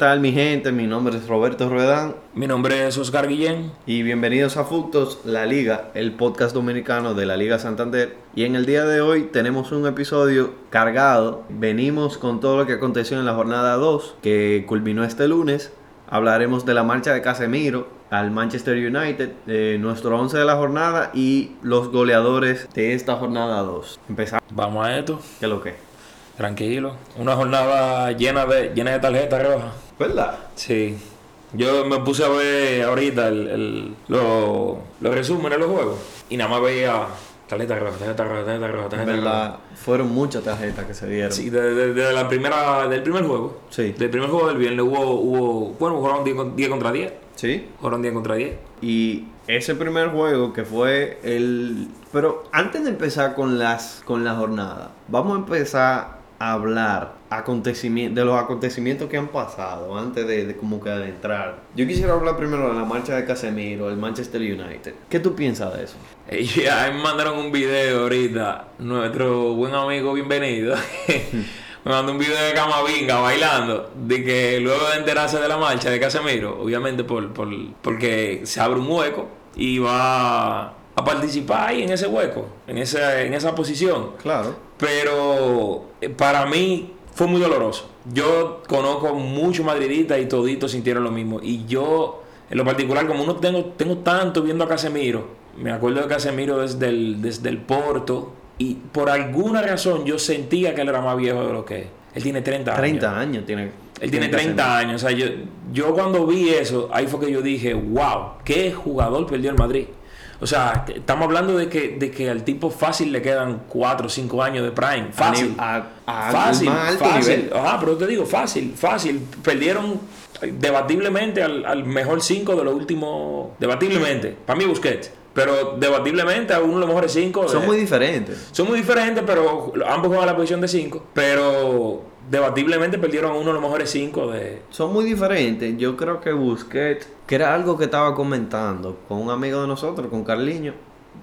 ¿Qué tal mi gente? Mi nombre es Roberto Ruedán Mi nombre es Oscar Guillén. y bienvenidos a Fuctos, La Liga, el podcast dominicano de la Liga Santander. Y en el día de hoy tenemos un episodio cargado. Venimos con todo lo que aconteció en la jornada 2, que culminó este lunes. Hablaremos de la marcha de Casemiro al Manchester United, de nuestro 11 de la jornada y los goleadores de esta jornada 2. Empezamos. Vamos a esto. ¿Qué es lo que? Tranquilo. Una jornada llena de, llena de tarjetas rojas. ¿Verdad? Sí. Yo me puse a ver ahorita el, el- lo- los resúmenes de los juegos. Y nada más veía tarjeta roja, tarjeta roja, tarjeta roja, En tarjeta roja. verdad, fueron muchas tarjetas que se dieron. Sí, desde de, de la primera, del primer juego. Sí. Del primer juego del viernes hubo, hubo bueno, jugaron 10, con- 10 contra 10. ¿Sí? Jugaron 10 contra 10. Y ese primer juego que fue el... Pero antes de empezar con las con la jornada, vamos a empezar hablar de los acontecimientos que han pasado antes de, de como que adentrar. Yo quisiera hablar primero de la marcha de Casemiro, el Manchester United. ¿Qué tú piensas de eso? Ya me mandaron un video ahorita, nuestro buen amigo bienvenido. me mandó un video de Camavinga bailando, de que luego de enterarse de la marcha de Casemiro, obviamente por, por- porque se abre un hueco y va a participar ahí en ese hueco, en esa, en esa posición. Claro. Pero eh, para mí fue muy doloroso. Yo conozco muchos madridistas y toditos sintieron lo mismo. Y yo, en lo particular, como no tengo, tengo tanto viendo a Casemiro, me acuerdo de Casemiro desde el, desde el Porto, y por alguna razón yo sentía que él era más viejo de lo que es. Él tiene 30 años. 30 años tiene. Él tiene 30 años. O sea, yo, yo cuando vi eso, ahí fue que yo dije, wow, qué jugador perdió el Madrid. O sea, estamos hablando de que, de que al tipo fácil le quedan 4 o 5 años de prime. Fácil. A, a- fácil, más alto fácil. nivel. Ajá, pero te digo, fácil, fácil. Perdieron debatiblemente al, al mejor 5 de los últimos. Debatiblemente. Para mí, Busquets. Pero debatiblemente a uno de los mejores 5. Son muy diferentes. Son muy diferentes, pero ambos juegan la posición de 5. Pero debatiblemente perdieron a uno de los mejores 5 de. Son muy diferentes. Yo creo que Busquets, que era algo que estaba comentando con un amigo de nosotros, con Carliño,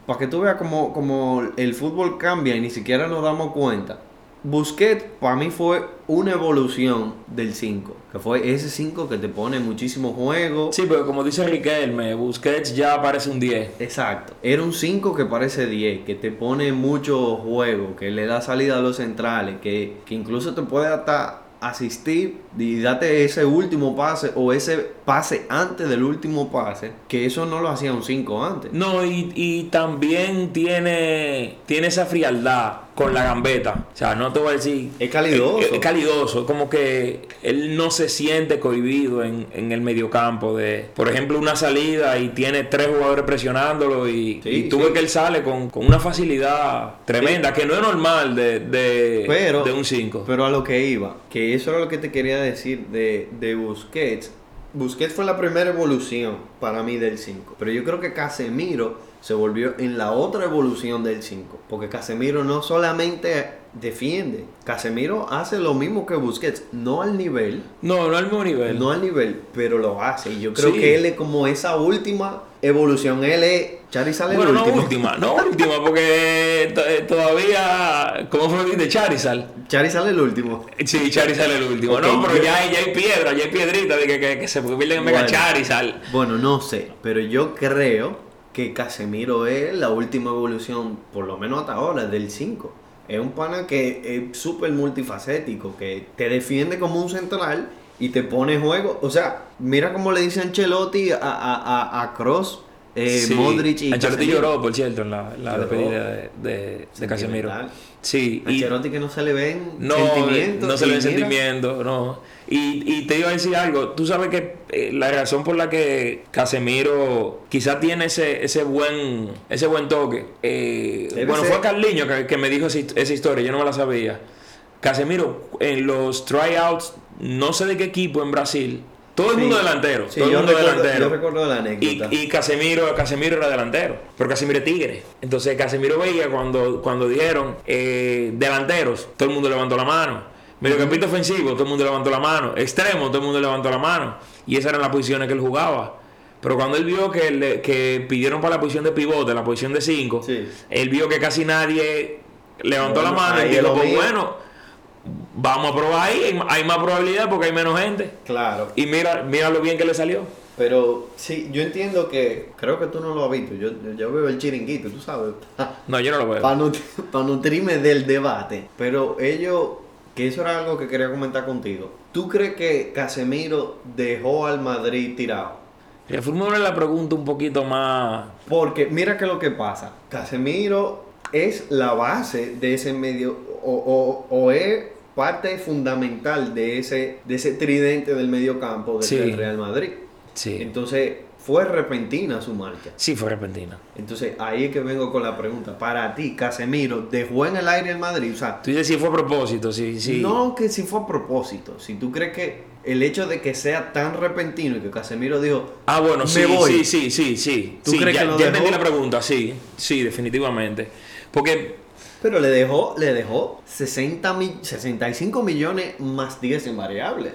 para que tú veas como, como el fútbol cambia y ni siquiera nos damos cuenta. Busquets para mí fue una evolución del 5, que fue ese 5 que te pone muchísimo juego. Sí, pero como dice Riquelme, Busquets ya parece un 10. Exacto. Era un 5 que parece 10, que te pone mucho juego, que le da salida a los centrales, que, que incluso te puede hasta asistir y date ese último pase o ese pase antes del último pase, que eso no lo hacía un 5 antes. No, y, y también tiene, tiene esa frialdad con la gambeta. O sea, no te voy a decir. Es calidoso. Es, es calidoso. Como que él no se siente cohibido en, en el mediocampo. De, por ejemplo, una salida y tiene tres jugadores presionándolo. Y, Sí, y tú sí. ves que él sale con, con una facilidad tremenda, que no es normal de, de, Pero, de un 5. pero a lo que iba, que eso era lo que te quería decir de, de Busquets. Busquets fue la primera evolución para mí del 5. Pero yo creo que Casemiro se volvió en la otra evolución del 5. Porque Casemiro no solamente defiende, Casemiro hace lo mismo que Busquets, no al nivel, No, no al mismo nivel. no al nivel, pero lo hace. Y yo creo Sí. que él es como esa última evolución. Él es Charizard el Bueno, no último. última, no última, porque eh, todavía, ¿cómo fue de Charizard? Charizard el último. Sí, Charizard el último. Ok, no, pero yo- ya, hay- ya hay piedra, ya hay piedrita de que, que, que se convierten en Mega Bueno. Charizard. Bueno, no sé, pero yo creo que Casemiro es la última evolución, por lo menos hasta ahora, del 5. Es un pana que es súper multifacético, que te defiende como un central y te pone juego. O sea, mira cómo le dice Ancelotti a, a, a, Kroos, eh, Sí. Modric y Ancelotti Casemiro. lloró, por cierto, en la, la despedida de, de, de Casemiro. Sí, y Ancelotti que no se le ven no, sentimientos. no se le y ven sentimientos, no. Y, y te iba a decir algo, tú sabes que eh, la razón por la que Casemiro quizá tiene ese, ese buen ese buen toque, eh, bueno, ser- fue Carliño que, que me dijo esa, esa historia, yo no me la sabía. Casemiro, en los tryouts, no sé de qué equipo en Brasil, todo el Sí. mundo delantero, Sí, todo el mundo recuerdo, delantero. yo recuerdo la Y, anécdota. y Casemiro, Casemiro era delantero, pero Casemiro es tigre. Entonces Casemiro veía cuando, cuando dijeron eh, delanteros, todo el mundo levantó la mano. Mediocampista ofensivo, todo el mundo levantó la mano. Extremo, todo el mundo levantó la mano. Y esas eran las posiciones que él jugaba. Pero cuando él vio que, le- que pidieron para la posición de pivote, la posición de 5, Sí. él vio que casi nadie levantó Bueno, la mano y dijo, lo pues bueno, vamos a probar ahí, hay, más probabilidad porque hay menos gente. Claro. Y mira, mira lo bien que le salió. Pero sí, yo entiendo que, creo que tú no lo has visto, yo, yo veo el chiringuito, tú sabes, No, yo no lo veo. para nutrirme del debate. Pero ellos, que eso era algo que quería comentar contigo. ¿Tú crees que Casemiro dejó al Madrid tirado? Reformule la pregunta un poquito más. Porque mira que lo que pasa. Casemiro es la base de ese medio, o, o, o es parte fundamental de ese, de ese tridente del medio campo del Sí. Real Madrid. Sí. Entonces, fue repentina su marcha. Sí, fue repentina. Entonces, ahí es que vengo con la pregunta. Para ti, Casemiro, ¿dejó en el aire el Madrid? O sea, Tú dices si fue a propósito, sí, sí. no que si fue a propósito. Si tú crees que el hecho de que sea tan repentino y que Casemiro dijo, Ah, bueno, Me sí, voy. sí, sí, sí, sí. ¿Tú Sí, crees ya, que lo ya dejó? entendí la pregunta, sí, sí, definitivamente. Porque, pero le dejó, le dejó 60 mi- 65 millones más 10 en variables.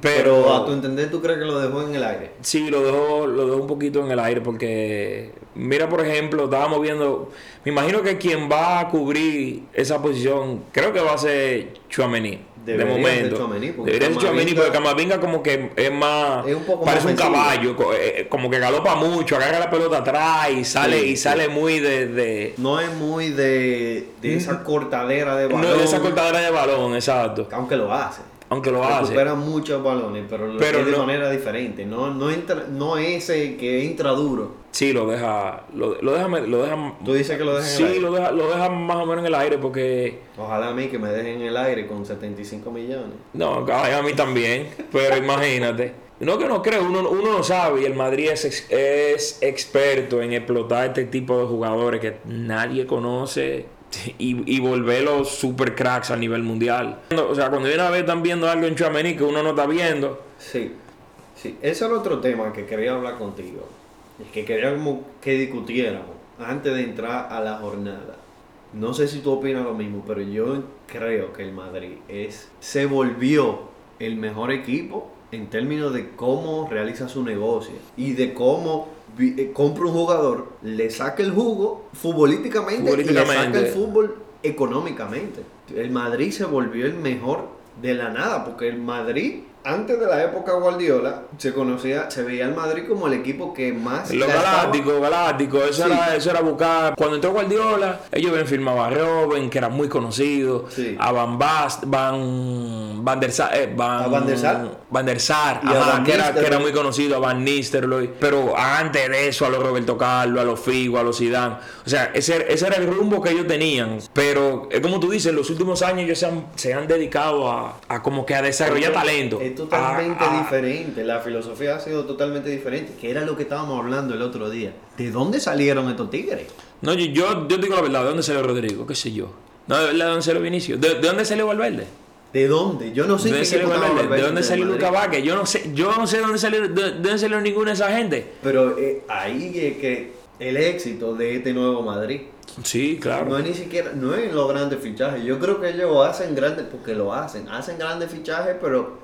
pero, Pero a tu entender, ¿tú crees que lo dejó en el aire? sí, lo dejó, lo dejó un poquito en el aire porque, mira, por ejemplo, estábamos viendo, me imagino que quien va a cubrir esa posición, creo que va a ser Chuamení. De Debería momento. Tchouaméni, porque Debería ser Camavinga- porque Camavinga como que es más. Es un poco parece más un caballo, co- eh, como que galopa mucho, agarra la pelota atrás y sale, Sí, y sí. sale muy de- de, No es muy de, de esa cortadera de balón. No de esa cortadera de balón, exacto. Aunque lo hace. Aunque lo hace. Recupera muchos balones, pero lo Pero hace de no- manera diferente. No, no, entra, no ese que entra duro. Sí, lo deja. Lo, lo deja. Lo deja Tú dices que lo dejan en sí, el aire. lo deja, lo deja más o menos en el aire porque. Ojalá a mí que me dejen en el aire con 75 millones. No, a mí también. pero imagínate. No que no creo, uno, uno no sabe y el Madrid es, es experto en explotar este tipo de jugadores que nadie conoce y, y volverlos super cracks a nivel mundial. O sea, cuando viene a ver están viendo algo en Chuamení que uno no está viendo. Sí, sí. Ese era otro tema que quería hablar contigo. Es que quería como que discutiéramos antes de entrar a la jornada. No sé si tú opinas lo mismo, pero yo creo que el Madrid es, se volvió el mejor equipo en términos de cómo realiza su negocio y de cómo compra un jugador, le saca el jugo futbolísticamente, y le Futbolísticamente. saca el fútbol económicamente. El Madrid se volvió el mejor de la nada, porque el Madrid, antes de la época Guardiola, se conocía, se veía el Madrid como el equipo que más Los galácticos, galácticos, eso, Sí. era, eso era buscar. Cuando entró Guardiola, ellos habían firmado a Robben, que era muy conocido, Sí. a Van Bast, Van, Van der Sar, eh, Van, ¿A Van der Sar? Van der Sar, ajá, Van que, era, que era muy conocido, a Van Nistelrooy. Pero antes de eso, a los Roberto Carlos, a los Figo, a los Zidane. O sea, ese, ese era el rumbo que ellos tenían. Pero es como tú dices, en los últimos años ellos se han, se han dedicado a, a como que a desarrollar talento. Es totalmente A- a- diferente, la filosofía ha sido totalmente diferente, que era lo que estábamos hablando el otro día. ¿De dónde salieron estos tigres? No, yo, yo, yo digo la verdad, ¿de dónde salió Rodrigo? ¿Qué sé yo? No, de verdad, ¿de dónde salió Vinicio? ¿De, de dónde salió Valverde? ¿De dónde? Yo no sé ¿De qué dónde salió Valverde? ¿De dónde salió. Luca Vázquez? Yo no sé, yo no sé de dónde salió, de, de dónde salió ninguna de esa gente. Pero eh, ahí es que el éxito de este nuevo Madrid Sí, claro. no es ni siquiera, no es en los grandes fichajes. Yo creo que ellos hacen grandes, porque lo hacen, hacen grandes fichajes, pero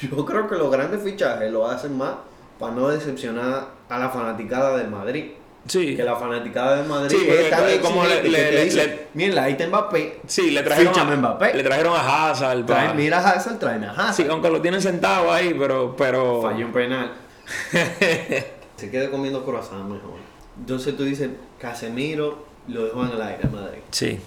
yo creo que los grandes fichajes lo hacen más para no decepcionar a la fanaticada del Madrid. Sí. Que la fanaticada del Madrid Sí, es tan como le- mira, ahí está Mbappé. Sí, le trajeron a Mbappé. Le trajeron a Hazard. mira a Hazard, tráeme a Hazard. Sí, aunque lo tienen sentado ahí, pero... pero... Falló un penal. Se queda comiendo croissant mejor. Entonces tú dices, Casemiro lo dejó en el aire Madrid. Sí.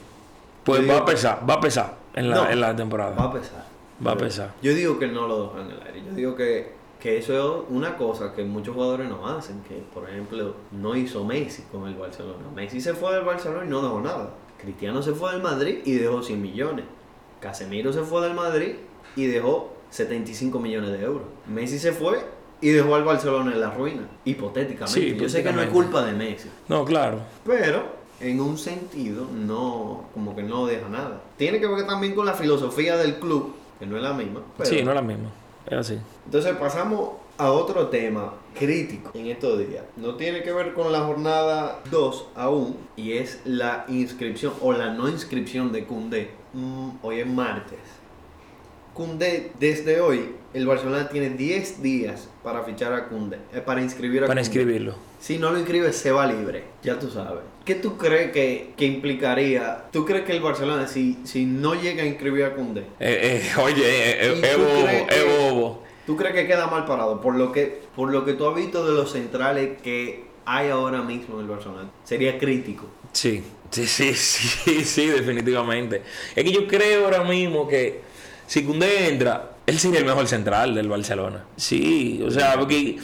Pues va digo- a pesar, va a pesar en la, No, en la temporada. Va a pesar. Va a pesar. Yo digo que no lo dejó en el aire. Yo digo que, que eso es una cosa que muchos jugadores no hacen. Que, por ejemplo, no hizo Messi con el Barcelona. Messi se fue del Barcelona y no dejó nada. Cristiano se fue del Madrid y dejó 100 millones. Casemiro se fue del Madrid y dejó 75 millones de euros. Messi se fue y dejó al Barcelona en la ruina. Hipotéticamente. Sí, Yo sé que no es culpa de Messi. No, claro. Pero en un sentido no, como que no deja nada. Tiene que ver también con la filosofía del club, que no es la misma. pero- Sí, no es la misma. Es así. Entonces pasamos a otro tema crítico en estos días. No tiene que ver con la jornada 2 aún, y es la inscripción o la no inscripción de Cundé. Mm, hoy es martes. Koundé, desde hoy, el Barcelona tiene 10 días para fichar a Koundé, eh, para inscribir a Para Koundé. inscribirlo. Si no lo inscribe, se va libre, ya tú sabes. ¿Qué tú crees que, que implicaría? ¿Tú crees que el Barcelona, si, si no llega a inscribir a Koundé, Eh, eh, oye, eh, eh, ¿Y es bobo, tú crees que queda mal parado? Por lo que, por lo que tú has visto de los centrales que hay ahora mismo en el Barcelona, sería crítico. Sí, sí, sí, sí, sí, definitivamente. Es que yo creo ahora mismo que si Koundé entra, él sería el mejor central del Barcelona. Sí, o sea, porque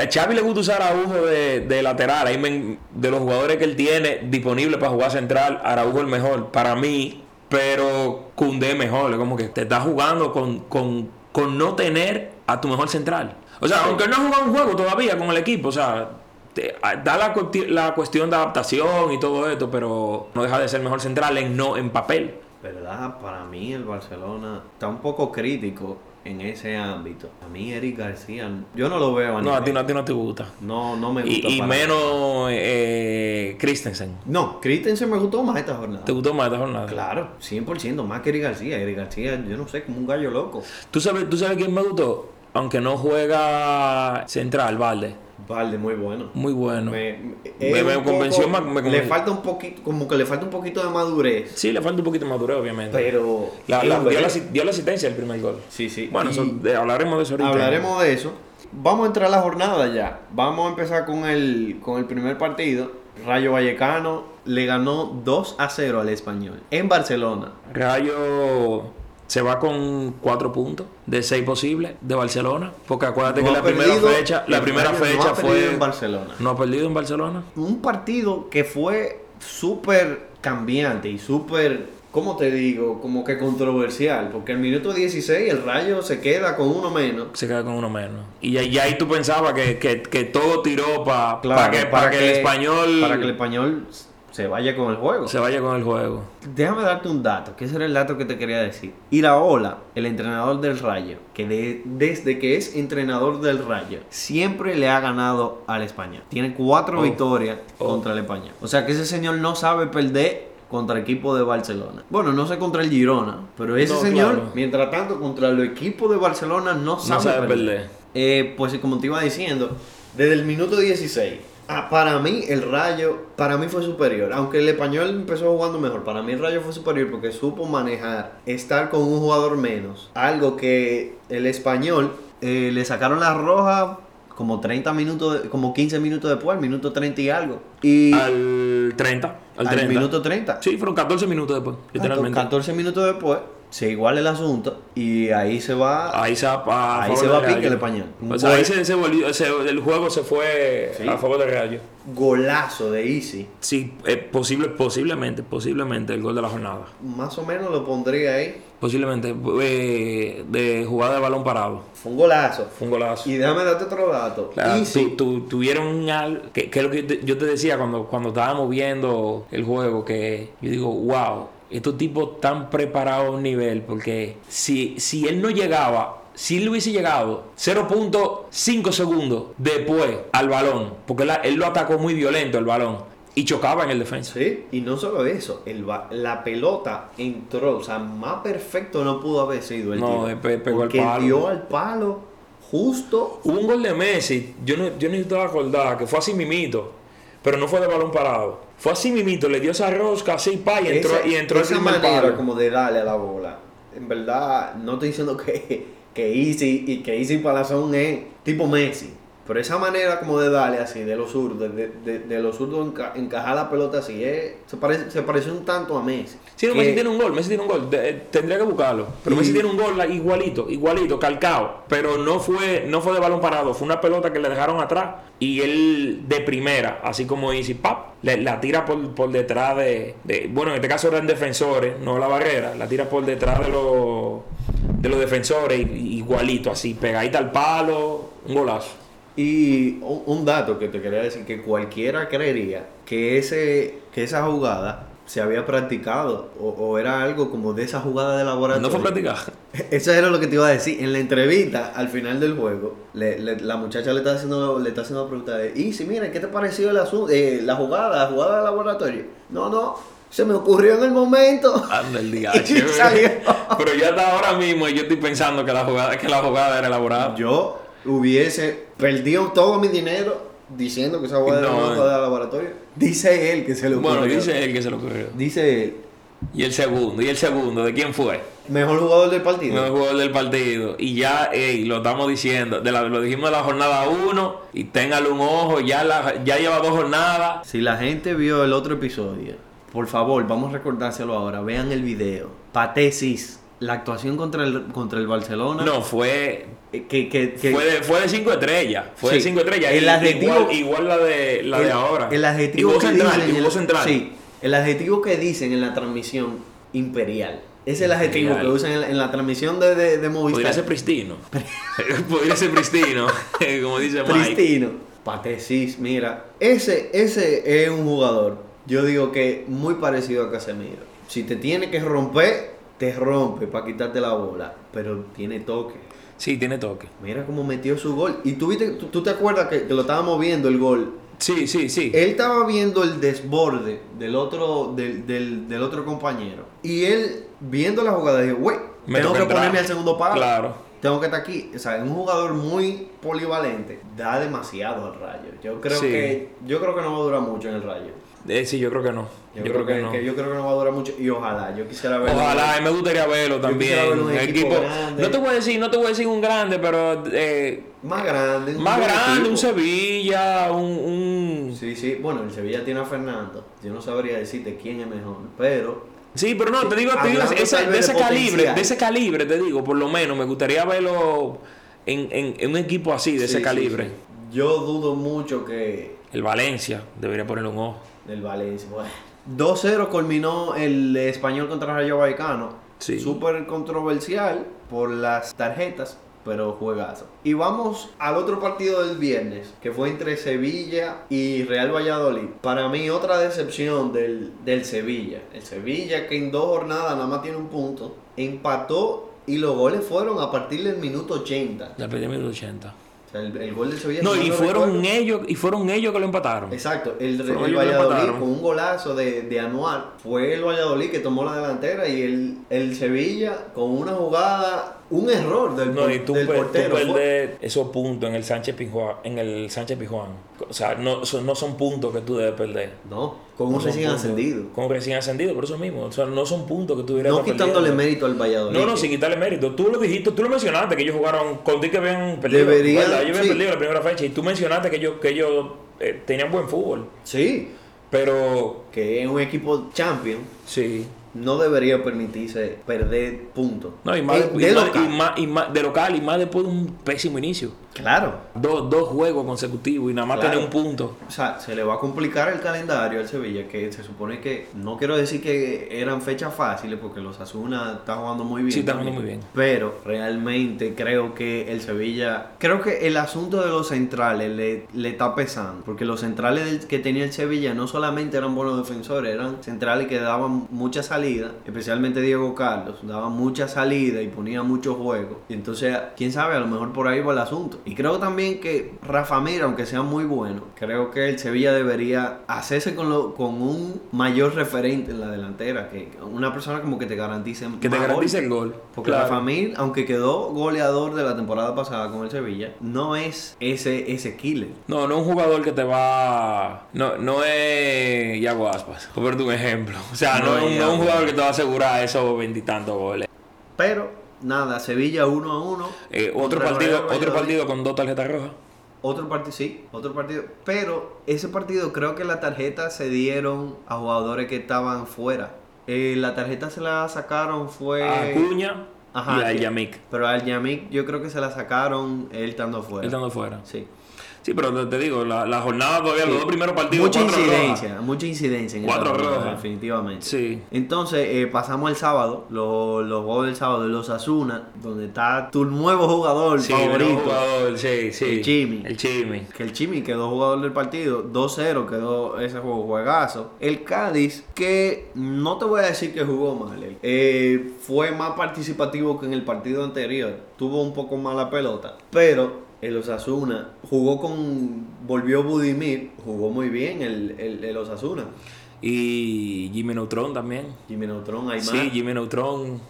a Xavi le gusta usar a Araujo de, de lateral. Ahí me- de los jugadores que él tiene disponible para jugar central, Araujo el mejor para mí, pero Koundé mejor. Es como que te estás jugando con, con, con no tener a tu mejor central. O sea, aunque no ha jugado un juego todavía con el equipo, o sea, te- da la, la cuestión de adaptación y todo esto, pero no deja de ser mejor central en no en papel. ¿Verdad? Para mí el Barcelona está un poco crítico en ese ámbito. A mí Eric García, yo no lo veo a No, a ti no, a ti no te gusta. No, no me gusta. Y, menos eh, Christensen. No, Christensen me gustó más esta jornada. ¿Te gustó más esta jornada? Claro, 100% más que Eric García. Eric García, yo no sé, como un gallo loco. ¿Tú sabes, ¿Tú sabes quién me gustó? Aunque no juega central, Valde. Valde, muy bueno. Muy bueno. Me, Me- convenció poco- más- me Le falta un poquito, como que le falta un poquito de madurez. Sí, le falta un poquito de madurez, obviamente. Pero. La- la- dio, la, dio la asistencia del primer gol. Sí, sí. Bueno, Y eso- de- hablaremos de eso ahorita. hablaremos de eso. Vamos a entrar a la jornada ya. Vamos a empezar con el, con el primer partido. Rayo Vallecano le ganó 2 a 0 al español en Barcelona. Rayo se va con cuatro puntos de seis posibles de Barcelona. Porque acuérdate No que la primera fecha, la primera no fecha ha perdido fue. en Barcelona. No ha perdido en Barcelona. Un partido que fue súper cambiante y súper, ¿cómo te digo? Como que controversial. Porque el minuto 16 el Rayo se queda con uno menos. Se queda con uno menos. Y ya ahí tú pensabas que, que, que todo tiró pa- Claro, que, para que el español Para que el español se vaya con el juego. se vaya con el juego. Déjame darte un dato, que ese era el dato que te quería decir. Iraola, el entrenador del Rayo, que de- desde que es entrenador del Rayo, siempre le ha ganado al Español. Tiene cuatro Oh. victorias Oh. contra el Español. O sea que ese señor no sabe perder contra equipo de Barcelona. Bueno, no sé contra el Girona, pero ese No, señor, claro. mientras tanto, contra el equipo de Barcelona no sabe, No sabe perder. perder. Eh, pues como te iba diciendo, desde el minuto 16, ah, para mí el Rayo, para mí fue superior. Aunque el español empezó jugando mejor, para mí el Rayo fue superior porque supo manejar, estar con un jugador menos. Algo que el español eh, le sacaron la roja como 30 minutos, como 15 minutos después, al minuto 30 y algo. Y Al 30. Al, al 30. minuto 30. Sí, fueron 14 minutos después, literalmente. 14 minutos después, se iguala el asunto y ahí se va Ahí se va, a Ahí se va a pique el español. O sea, ahí se, se volvió, se- el juego se fue Sí. a favor del Rayo. golazo de Easy. Sí, eh, posible, posiblemente, posiblemente el gol de la jornada. Más o menos lo pondría ahí. Posiblemente eh, de jugada de balón parado. Fue un golazo. Fue un golazo. Y déjame darte otro dato. Claro, Easy. tu- tu- tuvieron al- que, que es lo que yo te, yo te decía cuando, cuando estábamos viendo el juego, que yo digo, wow, estos tipos están preparados a un nivel, porque si, si él no llegaba, si él hubiese llegado 0.5 segundos después al balón, porque él, lo atacó muy violento el balón, y chocaba en el defensa. Sí, y no solo eso, el la pelota entró, o sea, más perfecto no pudo haber sido el No, tiro. eh, pe- pegó al palo. dio al palo justo. Hubo un gol de Messi, yo, no, yo necesitaba acordar que fue así mimito, pero no fue de balón parado. Fue así mimito, le dio esa rosca así, pa, y entró, esa, y entró esa manera palo. como de darle a la bola. En verdad, no estoy diciendo que, que Easy y que Easy Palazón es tipo Messi. Pero esa manera como de darle así, de los zurdos, de, de, de los zurdos enca- encajar la pelota así, es, se, parece, se parece un tanto a Messi. Sí, no, Que- Messi tiene un gol, Messi tiene un gol, de- eh, tendría que buscarlo. Pero Y- Messi tiene un gol igualito, igualito, calcado. Pero no fue, no fue de balón parado, fue una pelota que le dejaron atrás y él de primera, así como Easy, pap, le- la tira por, por detrás de, de- Bueno, en este caso eran defensores, no la barrera, la tira por detrás de los, de los defensores, igualito, así, pegadita al palo, un golazo. Y un, dato que te quería decir, que cualquiera creería que, ese, que esa jugada se había practicado o, o era algo como de esa jugada de laboratorio. No fue practicado. Eso era lo que te iba a decir. En la entrevista, al final del juego, le- le- la muchacha le está haciendo, le está haciendo la pregunta de, y si mira, ¿qué te pareció el asunto, eh, la jugada, la jugada de laboratorio? No, no, Se me ocurrió en el momento. Anda el día. Pero ya hasta ahora mismo yo estoy pensando que la jugada, que la jugada era elaborada. Yo hubiese perdido todo mi dinero diciendo que esa jugada era No, una de laboratorio. Dice él que se le ocurrió. Bueno, dice él que se lo ocurrió. Dice él, Y el segundo, y el segundo, ¿de quién fue? mejor jugador del partido. El jugador del partido. Y ya, ey, lo estamos diciendo. De la, lo dijimos de la jornada 1. Y téngale un ojo. Ya, la, ya lleva dos jornadas. Si la gente vio el otro episodio, por favor, vamos a recordárselo ahora. Vean el video. Patesis. La actuación contra el, contra el Barcelona. No, fue. eh, Que, que, que- Fue de, fue de cinco estrellas. Fue de cinco estrellas. El adjetivo- igual, igual la de, la de el- ahora. El adjetivo y que central. dicen y voz central. Sí, el adjetivo que dicen en la transmisión imperial. Es el adjetivo Imperial. que usan en la, en la transmisión de, de, de Movistar. Podría ser pristino. Podría ser pristino. Como dice Mike. Pristino. Patesis, mira. Ese, ese es un jugador. Yo digo que muy parecido a Casemiro. Si te tiene que romper, te rompe para quitarte la bola. Pero tiene toque. Sí, tiene toque. Mira cómo metió su gol. Y tú, viste- tú, tú te acuerdas que, que lo estábamos viendo el gol. Sí, sí, sí. Él estaba viendo el desborde del otro, del, del, del otro compañero. Y él, viendo la jugada, dijo, güey, tengo que entrar". ponerme al segundo palo. Claro. Tengo que estar aquí. O sea, es un jugador muy polivalente. Da demasiado al rayo. Yo creo Sí. que yo creo que no va a durar mucho en el rayo. Eh, sí, yo creo que no. Yo, creo, que, que yo creo que no va a durar mucho. Y ojalá, yo quisiera verlo. Ojalá, y me gustaría verlo también. verlo en equipo grande. No te voy a decir, no te voy a decir un grande, pero eh, Más grande. más grande, equipo. un Sevilla, un, un... Sí, sí. Bueno, el Sevilla tiene a Fernando. Yo no sabría decirte quién es mejor. Pero Sí, pero no, te digo, te digo vez de ese de calibre, de ese calibre, te digo, por lo menos, me gustaría verlo en, en, en un equipo así, de Sí, ese sí, calibre. sí. Yo dudo mucho que El Valencia, debería ponerle un ojo. El Valencia. Bueno. 2-0 culminó el español contra Rayo Vallecano. Sí. Súper controversial por las tarjetas, pero juegazo. Y vamos al otro partido del viernes, que fue entre Sevilla y Real Valladolid. Para mí, otra decepción del, del Sevilla. El Sevilla, que en dos jornadas nada más tiene un punto, empató y los goles fueron a partir del minuto 80. La perdí en 1080. Sea, el, el gol del Sevilla. No, y fueron recuerdo- ellos, y fueron ellos que lo empataron. Exacto, el, el Valladolid con un golazo de, de Anuar fue el Valladolid que tomó la delantera y el, el Sevilla con una jugada, un error del, No, y tú, del per- tú portero. fue- perder esos puntos en el Sánchez Pizjuán, en el Sánchez Pizjuán. O sea, no son, no son puntos que tú debes perder. No, con un No son recién puntos. ascendido. Con un recién ascendido, por eso mismo. O sea, no son puntos que tú deberías No quitándole mérito al Valladolid. No, no, sin quitarle mérito. Tú lo dijiste, tú lo mencionaste que ellos jugaron contigo que habían perdido. Deberían. Ellos habían sí. perdido la primera fecha y tú mencionaste que ellos, que ellos eh, tenían buen fútbol. Sí, Pero que es un equipo champion. sí. No debería permitirse perder puntos. No, y más, Eh, y más- y más- de local y más después de un pésimo inicio. Claro. Dos, dos juegos consecutivos y nada más Claro. tener un punto. O sea, se le va a complicar el calendario al Sevilla, que se supone que, no quiero decir que eran fechas fáciles, porque los Asuna está jugando muy bien. Sí, está también. jugando muy bien. Pero realmente creo que el Sevilla, creo que el asunto de los centrales le, le está pesando, porque los centrales del- que tenía el Sevilla no solamente eran buenos defensores, eran centrales que daban mucha salida, especialmente Diego Carlos, daban mucha salida y ponía mucho juego. Y entonces, quién sabe, a lo mejor por ahí va el asunto. Y creo también que Rafa Mira, aunque sea muy bueno, creo que el Sevilla debería hacerse con, lo, con un mayor referente en la delantera, que una persona como que te garantice Que te garantice gol. el gol. Porque Claro. Rafa Mir, aunque quedó goleador de la temporada pasada con el Sevilla, no es ese, ese killer. No, no es un jugador que te va. No, no es Yago Aspas, por un ejemplo. O sea, no, No es es un, no es un Iago. jugador que te va a asegurar esos veintitantos goles. Pero, nada, Sevilla 1 a 1. Eh, otro partido, Real otro partido con dos tarjetas rojas. Otro partido, sí, otro partido. Pero ese partido creo que la tarjeta se dieron a jugadores que estaban fuera. Eh, la tarjeta se la sacaron fue... A Acuña Ajá, y a sí. Yamik. Pero al Yamik yo creo que se la sacaron él estando fuera. Él estando fuera. Sí. Sí, pero te, digo, la, la jornada todavía, los dos primeros partidos. Mucha rojas. incidencia, mucha incidencia en Cuatro rojas. definitivamente. Sí. Entonces eh, pasamos el sábado, lo- los juegos del sábado los Asuna, donde está tu nuevo jugador Sí, el favorito. jugador, sí, sí. El Chimi. El Chimi. Que el Chimi quedó jugador del partido, 2-0 quedó ese juego juegazo. El Cádiz, que no te voy a decir que jugó mal, eh, eh, fue más participativo que en el partido anterior. Tuvo un poco más la pelota, pero el Osasuna jugó con. Volvió Budimir, jugó muy bien el, el, el Osasuna. Y Jimmy Neutron también. Jimmy Neutron, Aymar. Sí, Jimmy Neutron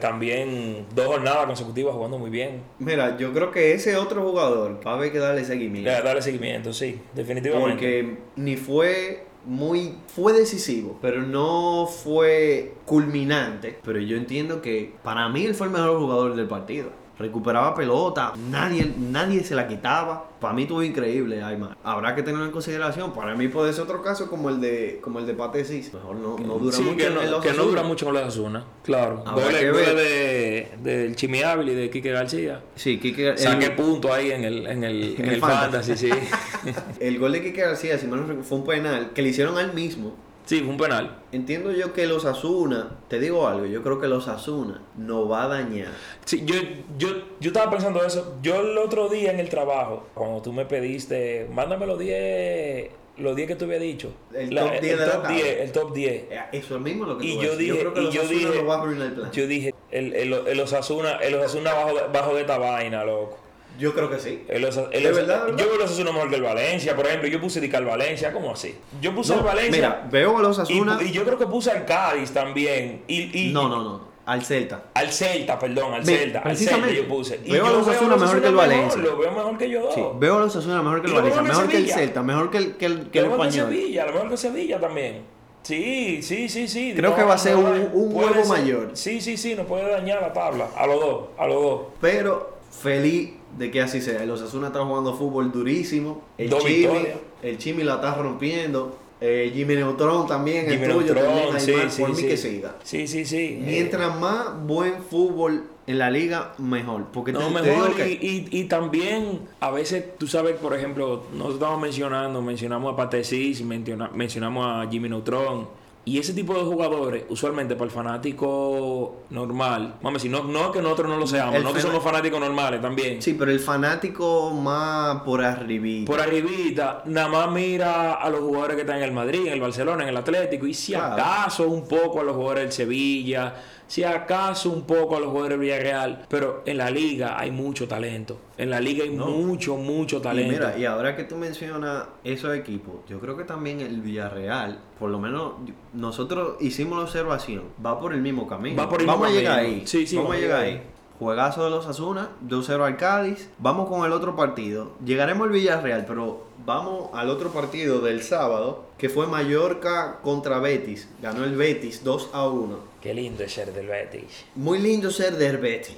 también dos jornadas consecutivas jugando muy bien. Mira, yo creo que ese otro jugador va a haber que darle seguimiento. Da- Darle seguimiento, sí, definitivamente. Porque ni fue muy. Fue decisivo, pero no fue culminante. Pero yo entiendo que para mí él fue el mejor jugador del partido. Recuperaba pelota, nadie, nadie se la quitaba. Para mí estuvo increíble. Habrá que tenerlo en consideración. Para mí puede ser otro caso como el de como el de Pate Cis. Mejor no, no dura Sí, mucho que en no, los que no dura mucho con los Asuna. Claro. Goles, de, del Chimi Ávila y de Quique García. Sí, el- Saqué punto ahí en el, en el, En en el fantasy. fantasy, sí. El gol de Kike García, si mal no recuerdo, fue un penal que le hicieron al mismo. Sí, fue un penal. Entiendo yo que los Asuna, te digo algo, yo creo que los Asuna no va a dañar. Sí, yo, yo, yo estaba pensando eso. Yo el otro día en el trabajo, cuando tú me pediste, mándame los 10 los 10 que tú habías dicho. El top 10 de la top tabla. 10, el top 10. Eh, Eso mismo es lo que Y tú yo ves. dije, creo que y los yo Asuna dije, no va a arruinar el plan. yo dije, el, el, el Osasuna, el Osasuna bajo, de- bajo de esta vaina, loco. Yo creo que sí. El el ¿De verdad? Yo veo el Osasuna mejor que el Valencia, por ejemplo. Yo puse Dical Valencia, ¿cómo así? Yo puse No, el Valencia. Mira, veo a los y, Asuna. y yo creo que puse al Cádiz también. Y, y- No, no, no. Al Celta. Al Celta, perdón, al Celta. Al Celta yo puse. Y veo a los Osasuna mejor que el Osasuna Valencia. Lo veo mejor que yo dos. Sí, veo a los Asuna mejor que el Valencia, mejor que mejor que el. Celta, mejor que el, que el, que Lo el mejor que. Sevilla, lo mejor que Sevilla también. Sí, sí, sí, sí. Creo que va a ser no, un- un huevo ser. mayor. Sí, sí, sí, nos puede dañar la tabla. A los dos, a los dos. Pero feliz de que así sea. Los Asuna están jugando fútbol durísimo. El Dos Chimi, victorias. el Chimi la está rompiendo. Eh, Jimmy Neutron también, Jimmy el tuyo Neutron, también, sí, Aymar, sí, por mí sí. que siga. Sí, sí, sí. Eh, Mientras más buen fútbol en la liga, mejor. Porque No, te, te mejor que- y, y, también a veces, tú sabes, por ejemplo, nosotros estamos mencionando, mencionamos a Patesis, menciona- mencionamos a Jimmy Neutron. Y ese tipo de jugadores, usualmente para el fanático normal, vamos decir, no, no que nosotros no lo seamos, El nosotros fena- somos fanáticos normales también. Sí, pero el fanático más por arribita. Por arribita, nada más mira a los jugadores que están en el Madrid, en el Barcelona, en el Atlético, y si Claro. acaso un poco a los jugadores del Sevilla, si acaso un poco a los jugadores del Villarreal, pero en la liga hay mucho talento. En la liga hay No. mucho, mucho Y talento. mira, y ahora que tú mencionas esos equipos, yo creo que también el Villarreal, por lo menos nosotros hicimos la observación, va por el mismo camino. Va por el vamos mismo a llegar camino. ahí. Sí, sí, vamos vamos a llegar llegar ahí. Juegazo de los Asuna, 2-0 al Cádiz. Vamos con el otro partido. Llegaremos al Villarreal, pero vamos al otro partido del sábado, que fue Mallorca contra Betis. Ganó el Betis 2 a 1. Qué lindo es ser del Betis. Muy lindo ser del Betis,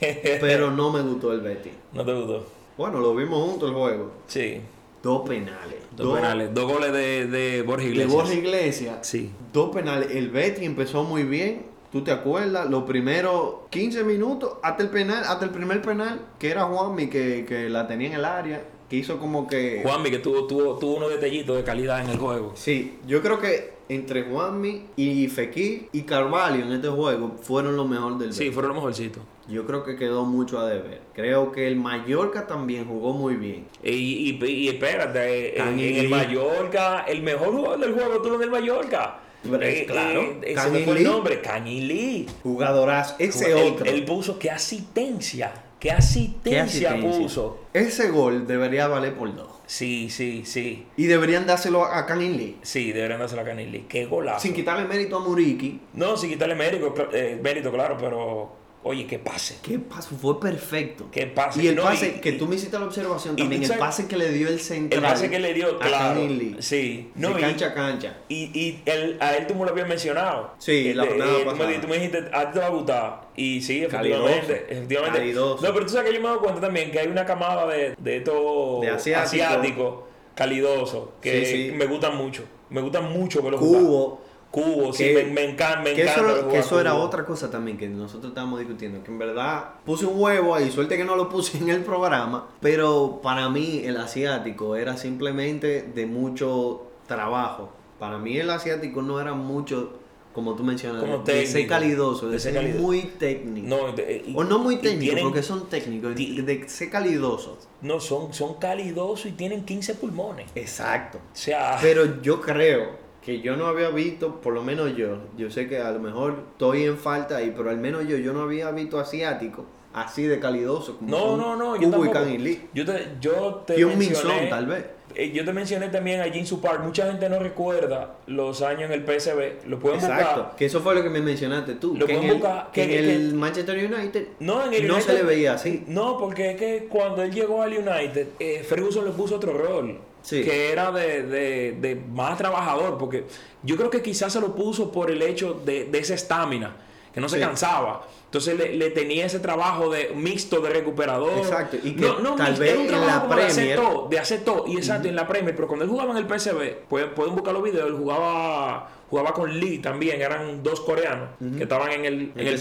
pero no me gustó el Betis. No te gustó. Bueno, lo vimos juntos el juego. Sí. Dos penales. Dos, penales. Dos goles de, de Borja De Iglesias. Borja Iglesias. Sí. Dos penales. El Betis empezó muy bien. ¿Tú te acuerdas? Los primeros 15 minutos hasta el penal, hasta el primer penal, que era Juanmi que, que la tenía en el área, que hizo como que... Juanmi, que tuvo, tuvo, tuvo unos detallitos de calidad en el juego. Sí, yo creo que entre Juanmi y Fekir y Carvalho en este juego fueron los mejores del Sí, fueron los mejorcitos. Yo creo que quedó mucho a deber. Creo que el Mallorca también jugó muy bien. Y, y, y espérate, en, Canilí. en el Mallorca, el mejor jugador del juego estuvo en el Mallorca. Es claro, ese me fue el nombre, Cañilí. Jugadoras, ese otro. él puso qué asistencia, qué asistencia, ¿Qué asistencia? puso. Ese gol debería valer por dos. Sí, sí, sí. Y deberían dárselo a Canin Lee. Sí, deberían dárselo a Canilí. Qué golazo. Sin quitarle mérito a Muriqui. No, sin quitarle mérito, eh, mérito, claro, pero oye, qué pase. ¿Qué pasó? Fue perfecto. Qué pase. Y el No, pase, y- que tú me hiciste la observación también, el pase que le dio el central. El pase que le dio, a claro. Lee. Sí. No, cancha a cancha. y, y él- a él tú me lo habías mencionado. Sí, la Eh, jornada eh, tú, pasada. me, tú me dijiste, a ti te va a gustar. Y sí, Calidoso. efectivamente. efectivamente. Calidoso. No, pero tú sabes que yo me doy cuenta también que hay una camada de, de estos De asiático. asiáticos calidosos que Sí, sí. me gustan mucho. Me gustan mucho verlos jugar. Cubo. Cubo, sí, Que- me, me encanta, me que encanta. eso, que era otra cosa también que nosotros estábamos discutiendo. Que en verdad puse un huevo ahí, suerte que no lo puse en el programa. Pero para mí el asiático era simplemente de mucho trabajo. Para mí el asiático no era mucho, como tú mencionas, Como de ser calidoso, de, de ser calidoso. muy técnico. No, de- y- o no muy técnico, tienen- porque son técnicos, de ser calidosos. No, son, son calidosos y tienen 15 pulmones. Exacto. O sea, Pero yo creo que yo no había visto, por lo menos yo, yo sé que a lo mejor estoy en falta ahí, pero al menos yo, yo no había visto asiático así de calidoso como No, no, no, yo y tampoco. Lee. Yo te, yo te Y un mencioné- Minson, tal vez. eh, Yo te mencioné también a Jinsu Park. Mucha gente no recuerda los años en el PSV. Lo pueden Exacto, buscar. que eso fue lo que me mencionaste tú. Lo que en el, que que- en que- el Manchester United No, en el no United- se le veía así. No, porque es que cuando él llegó al United, eh, Ferguson le puso otro rol. Sí. Que era de, de- de más trabajador. Porque yo creo que quizás se lo puso por el hecho de, de esa estamina. Que no se Sí. cansaba. Entonces le, le tenía ese trabajo de mixto de recuperador. Exacto, y que no, no, tal mixto, vez era un en trabajo la como de hacer todo, de hacer todo. Y exacto, en la Premier. Pero cuando él jugaba en el PSV, pueden, pueden buscar los videos, él jugaba, jugaba con Lee también. Eran dos coreanos que estaban en el, en El.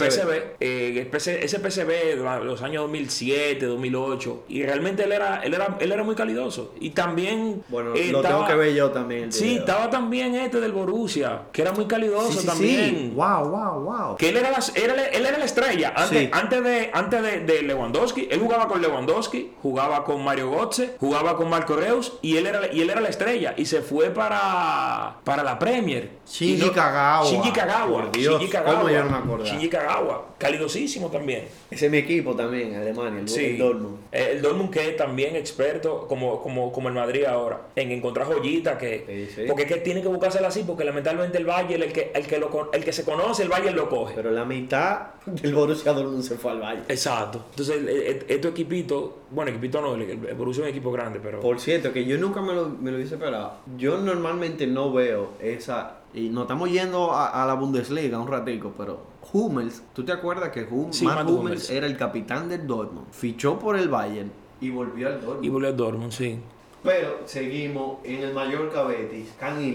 Eh, el PC ese PCB los años 2007, 2008 y realmente él era él era él era muy calidoso y también Bueno, eh, lo tengo que ver yo también. Sí, video. estaba también este del Borussia, que era muy calidoso Sí, sí, también. sí. Wow, wow, wow. Que él era, la, era- él era la estrella. Antes, antes, de, antes de, de Lewandowski, él jugaba con Lewandowski, jugaba con Mario Götze, jugaba con Marco Reus y él era, y él era la estrella. Y se fue para, para la Premier. Shinji no- Kagawa. Shinji Kagawa. Por Dios, Shinji Kagawa. ¿cómo yo no me acordaba? Shinji Kagawa. Calidosísimo también. Ese es mi equipo también, Alemania, el, Sí. el Dortmund. Eh, El Dortmund que es también experto, como, como, como el Madrid ahora, en encontrar joyitas que... Sí, sí. Porque es que tiene que buscársela así, porque lamentablemente el Bayern, el que, el que, lo, el que se conoce, el Bayern lo coge. Pero la mitad del Borussia Dortmund se fue al Valle. Exacto. Entonces, el- el- este equipito, bueno, equipito no, el, el Borussia es un equipo grande, pero... Por cierto, que yo nunca me lo, me lo hubiese esperado. Yo normalmente no veo esa... Y nos estamos yendo a, a la Bundesliga un ratico, pero Hummels, ¿tú te acuerdas que Hum, Sí, Matt Matt Hummels, Hummels. era el capitán del Dortmund? Fichó por el Bayern y volvió al Dortmund. Y volvió al Dortmund, sí. Pero seguimos en el Mallorca Betis.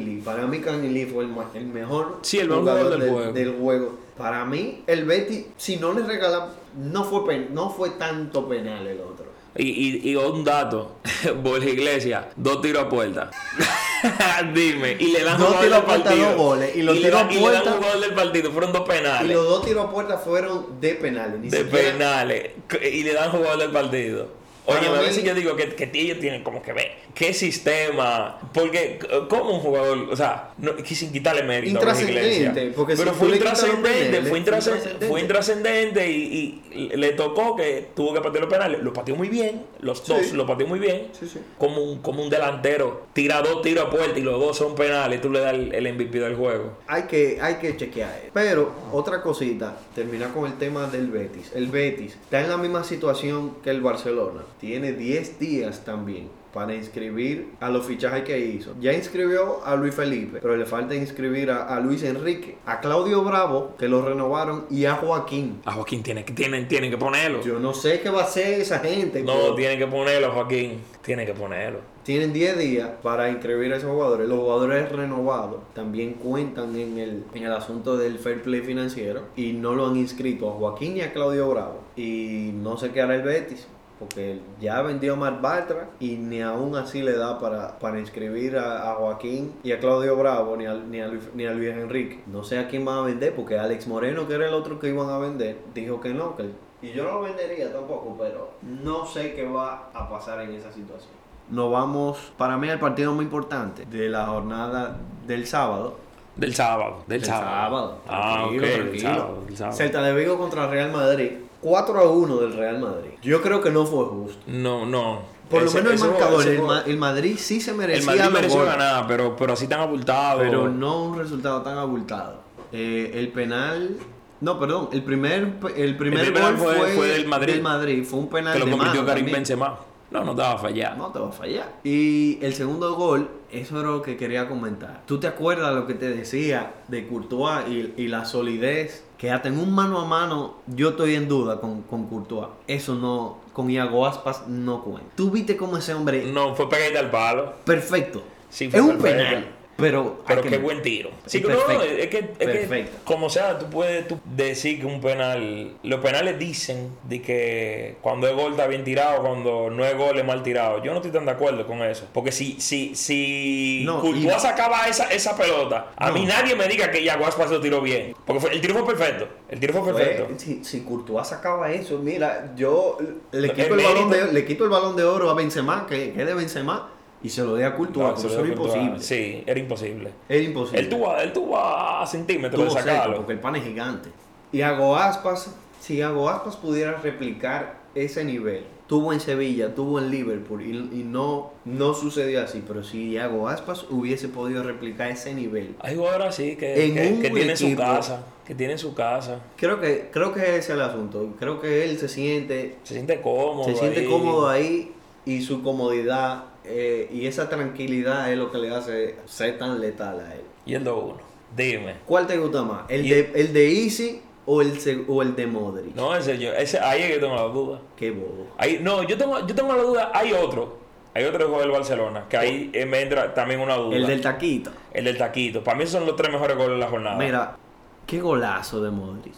Lee. Para mí Lee fue el, mejor Sí, el jugador del juego. del juego. Para mí, el Betis, si no le regalan, no fue, pen- no fue tanto penal el otro. Y, y, y un dato, Borja Iglesias, dos tiros a puerta. Dime, y le dan Dos tiros a puerta, dos goles, y los le tiros dan- a y le dan puerta- jugador del partido, fueron dos Y penales. los dos tiros a puerta fueron de penales. Ni de siquiera- penales. Y le dan jugador del partido. Oye, a veces yo digo que, que ellos tienen como que ver qué sistema, porque eh, como un jugador, o sea, no, que sin quitarle mérito a Intrascendente, Iglesias, porque si pero fue intrascendente, fue, intrascendente, intrascendente. fue intrascendente y, y le tocó que tuvo que patear los penales, lo pateó muy bien, los dos Sí. lo pateó muy bien, Sí, sí. como un, como un delantero, tira dos tiros a puerta y los dos son penales, tú le das el, el MVP del juego. Hay que, hay que chequear. eso. Pero otra cosita, terminar con el tema del Betis. El Betis está en la misma situación que el Barcelona. Tiene 10 días también para inscribir a los fichajes que hizo. Ya inscribió a Luis Felipe, pero le falta inscribir a, a Luis Enrique, a Claudio Bravo, que lo renovaron, y a Joaquín. A Joaquín tiene, tienen, tienen que ponerlo. Yo no sé qué va a hacer esa gente. No, pero tienen que ponerlo, Joaquín. Tienen que ponerlo. Tienen 10 días para inscribir a esos jugadores. Los jugadores renovados también cuentan en el, en el asunto del fair play financiero y no lo han inscrito a Joaquín y a Claudio Bravo. Y no sé qué hará el Betis. Porque ya vendió a Marc Bartra y ni aún así le da para, para inscribir a, a Joaquín y a Claudio Bravo ni a, ni, a Luis, ni a Luis Enrique. No sé a quién van a vender porque Alex Moreno, que era el otro que iban a vender, dijo que no. Que, y yo no lo vendería tampoco, pero no sé qué va a pasar en esa situación. Nos vamos, para mí, el partido más importante de la jornada del sábado. Del sábado. Del, Del sábado. Ah, ok. Tranquilo, Del sábado. Del sábado. Celta de Vigo contra Real Madrid. 4 a 1 del Real Madrid. Yo creo que no fue justo. No, no. Por Ese- lo menos el marcador, el, Ma- el Madrid sí se merecía El Madrid mereció ganar, pero, pero así tan abultado. pero no un resultado tan abultado. Eh, el penal, no, perdón, el primer, el primer El primer gol fue- fue, del Madrid. Madrid, fue un penal que lo de convirtió Karim. Benzema. No, no te va a fallar. No te va a fallar. Y el segundo gol, eso era lo que quería comentar. ¿Tú te acuerdas lo que te decía de Courtois y, y la solidez? Que hasta en un mano a mano yo estoy en duda con, con Courtois. Eso no, con Iago Aspas no cuenta. Tú viste cómo ese hombre, No, fue pegadita al palo. perfecto. Sí, fue es un penal. Pero, Pero que- qué buen tiro. Sí, no, no, es que, es que como sea, tú puedes tú decir que un penal. Los penales dicen de que cuando es gol está bien tirado, cuando no es gol es mal tirado. Yo no estoy tan de acuerdo con eso. Porque si, si, si No, Courtois y- sacaba esa, esa pelota, a No. mí nadie me diga que Yaguaspas lo tiró bien. Porque fue- el tiro fue perfecto. El tiro fue Fue- perfecto. si, si Courtois sacaba eso, mira, yo le El quito el, balón mérito. de, le quito el balón de oro a Benzema, que, que es de Benzema, y se lo dé a Courtois, Ah, pero se eso era imposible. Sí, era imposible. Era imposible. Él tuvo, él tuvo a centímetros Tuvo de sacarlo. porque el pan es gigante. Y Iago Aspas, si Iago Aspas pudiera replicar ese nivel, tuvo en Sevilla, tuvo en Liverpool y, y no, no sucedió así, pero si Iago Aspas hubiese podido replicar ese nivel, Hay jugadores así que, En que, que tienen su casa, que tienen su casa. creo que, creo que ese es el asunto. Creo que él se siente, Se siente cómodo. se siente ahí. cómodo ahí y su comodidad eh, y esa tranquilidad es lo que le hace ser tan letal a él. Y el 2-1. Dime. ¿Cuál te gusta más? ¿El, de, el de Easy o el, o el de Modric? No, ese yo, ese, ahí es que tengo la duda. Qué bobo. Ahí, no, yo tengo, yo tengo la duda, hay otro. Hay otro juega del Barcelona, que ahí eh, me entra también una duda. El del taquito. El del taquito. Para mí son los tres mejores goles de la jornada. Mira, qué golazo de Modric.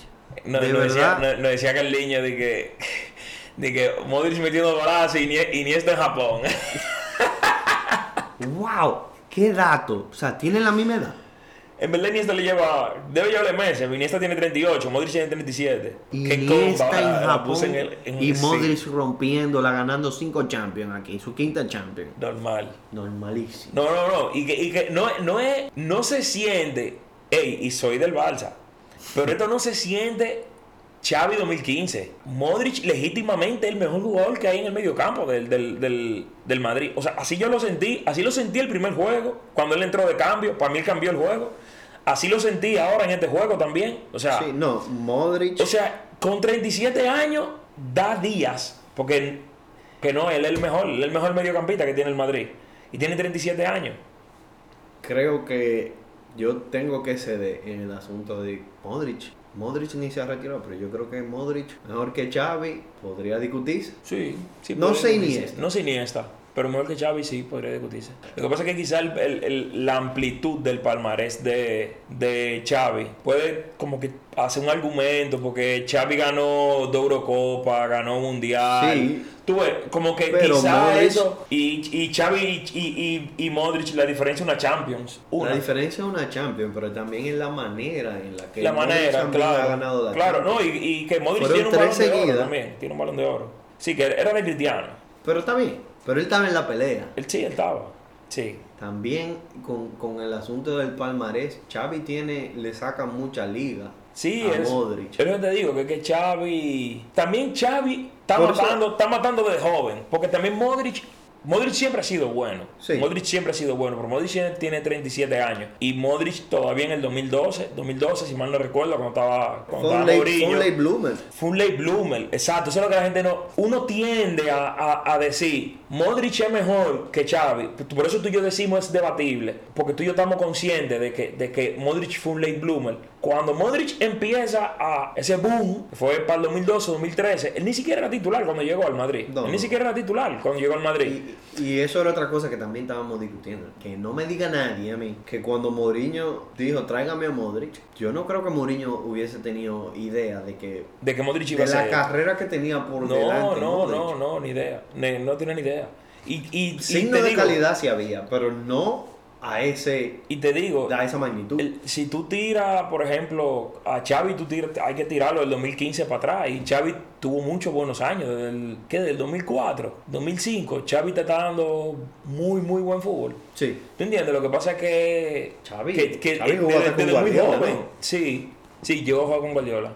No, de no decía, no- no decía que el niño de que, de que Modric metiendo golazo y, ni, y ni está en Japón. ¡Wow! ¡Qué dato! O sea, tienen la misma edad. en verdad Iniesta le lleva, debe llevarle meses. Iniesta tiene 38, Modric tiene 37. Y Qué Iniesta en Japón en el- en y el- sí, Modric rompiéndola, ganando 5 Champions aquí, su quinta Champions. normal. Normalísimo. No, no, no. Y que, y que no, no, es, no se siente. Ey, y soy del Barça. Pero esto no se siente Xavi 2015. Modric legítimamente el mejor jugador que hay en el mediocampo del, del, del, del Madrid. O sea, así yo lo sentí. Así lo sentí el primer juego. Cuando él entró de cambio. Para mí él cambió el juego. Así lo sentí ahora en este juego también. O sea, Sí, no, Modric. o sea con 37 años da días. Porque que no, él es el mejor. Él es el mejor mediocampista que tiene el Madrid. Y tiene 37 años. creo que yo tengo que ceder en el asunto de Modric. Modric ni se ha retirado, pero yo creo que Modric, mejor que Xavi, podría discutirse. Sí, sí. No sé. Iniesta. No sé Iniesta. Pero mejor que Xavi sí podría discutirse. Lo que pasa es que quizá el- el- el- la amplitud del palmarés de, de Xavi puede como que hacer un argumento porque Xavi ganó dos Eurocopa, ganó Mundial. Sí. Tú ves, como que Pero quizá Modric- eso y, y Xavi y, y, y Modric la diferencia es una Champions. Una. La diferencia es una Champions, pero también en la manera en la que la Modric manera, claro. ha ganado la claro, Champions. no, y, y que Modric Fueron tiene un balón de oro también. Tiene un balón de oro. Sí, que era de Cristiano. Pero está bien, pero él estaba en la pelea. Él sí, él estaba. Sí. También con, con el asunto del palmarés, Xavi tiene, le saca mucha liga Sí, a es, Modric. lo que te digo, que, que Xavi... También Xavi está Por eso- matando, está matando de joven. Porque también Modric... Modric siempre ha sido bueno. Sí. Modric siempre ha sido bueno, pero Modric tiene 37 años. Y Modric todavía en el 2012, 2012, si mal no recuerdo, cuando estaba, cuando Fue un estaba late, Mourinho. fue un late bloomer. Fue un late bloomer, exacto. Eso es lo que la gente no. Uno tiende a, a- a decir, Modric es mejor que Xavi. Por eso tú y yo decimos es debatible. Porque tú y yo estamos conscientes de que, de que Modric fue un late bloomer. Cuando Modric empieza a ese boom, fue para el 2012, 2013, él ni siquiera era titular cuando llegó al Madrid. No, él ni no. siquiera era titular cuando llegó al Madrid. Y, y eso era otra cosa que también estábamos discutiendo. Que no me diga nadie a mí que cuando Mourinho dijo tráigame a Modric, yo no creo que Mourinho hubiese tenido idea de que de que Modric iba de a la carrera que tenía por No, delante. no, Modric. no, no, ni idea. Ni- no tiene ni idea. Y, y, y Signo te de digo- calidad sí había, pero no a ese Y te digo, a esa magnitud. El- si tú tiras, por ejemplo, a Xavi, tú tiras, hay que tirarlo del 2015 para atrás. Y Xavi tuvo muchos buenos años, desde el, ¿qué? Del 2004, 2005. Xavi te está dando muy, muy buen fútbol. Sí. ¿Tú entiendes? Lo que pasa es que... Xavi- que, que Xavi jugó desde, desde muy joven. ¿no? Sí, sí, llegó a jugar con Guardiola.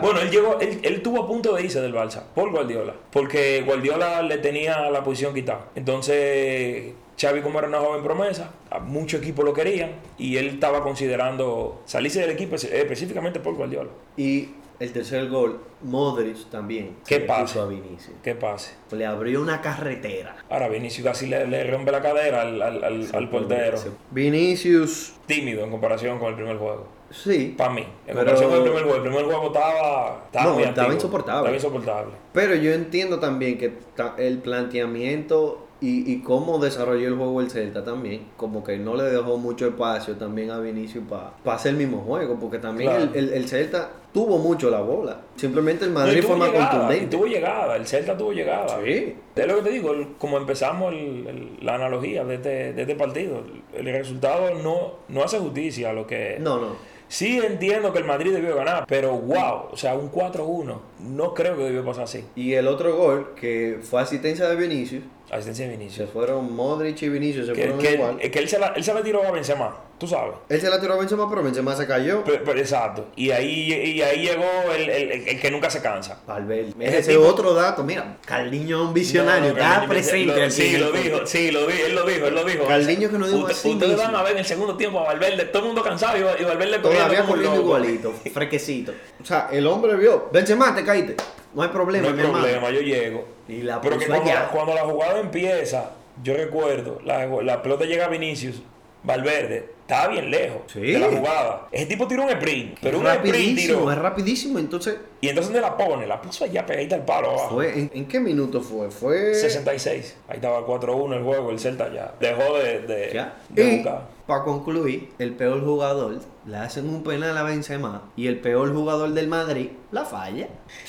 Bueno, él llegó, él, él estuvo a punto de irse del Barça por Guardiola, porque Guardiola le tenía la posición quitada. Entonces, Xavi como era una joven promesa, a muchos equipos lo querían y él estaba considerando salirse del equipo eh, específicamente por Guardiola. Y el tercer gol, Modric también. ¿Qué se le pasa? puso a Vinicius. ¿Qué pase? Le abrió una carretera. Ahora Vinicius casi le, le rompe la cadera al, al, al- al portero. Vinicius, Tímido en comparación con el primer juego. sí. Para mí, en Pero- comparación con el primer juego. El primer juego estaba, estaba, No, estaba insoportable. Estaba insoportable. Pero yo entiendo también que el planteamiento y, y cómo desarrolló el juego el Celta también, como que no le dejó mucho espacio también a Vinicius para hacer el mismo juego, porque también Claro. el, el- el Celta tuvo mucho la bola. Simplemente el No, Madrid tuvo fue más llegada, y contundente. tuvo llegada, el Celta tuvo llegada. Sí. Es lo que te digo, el- como empezamos el- la analogía de este, de este partido, el, el resultado no, no hace justicia a lo que... No, no. Sí entiendo que el Madrid debió ganar, pero wow, o sea, un 4-1 no creo que debió pasar así. Y el otro gol, que fue asistencia de Vinicius, Asistencia de se Vinicius. fueron Modric y Vinicius, se Que, fueron que- igual. que él se, la, él se la tiró a Benzema, tú sabes. Él se la tiró a Benzema, pero Benzema se cayó. Pero- pero exacto. Y ahí, y ahí llegó el, el- el- el que nunca se cansa. Valverde. Ese Ese tipo- otro dato, mira, Cardiño es un visionario, No, no, está presente. lo- sí, lo dijo, sí, lo dijo, él lo dijo, él lo dijo. Cardiño que no dijo Usted- así Ustedes mismo. van a ver en el segundo tiempo a Valverde, todo el mundo cansado y Va- y Valverde Todavía corriendo igualito, frequecito. O sea, el hombre vio, Benzema, te caíste. No hay problema, No hay hermano. problema, yo llego. Y la Pero que cuando, la jugada empieza, yo recuerdo, la, la pelota llega a Vinicius, Valverde, estaba bien lejos Sí. de la jugada. Ese tipo tiró un sprint, pero es un sprint tiró. es rapidísimo. Entonces, Y entonces ¿dónde la pone? La puso allá pegadita al palo abajo. fue, ¿en, en qué minuto fue? Fue... 66. Ahí estaba 4-1 el juego, el Celta ya dejó de, de, Ya. de Y buscar. Para concluir, el peor jugador le hacen un penal a Benzema y el peor jugador del Madrid la falla.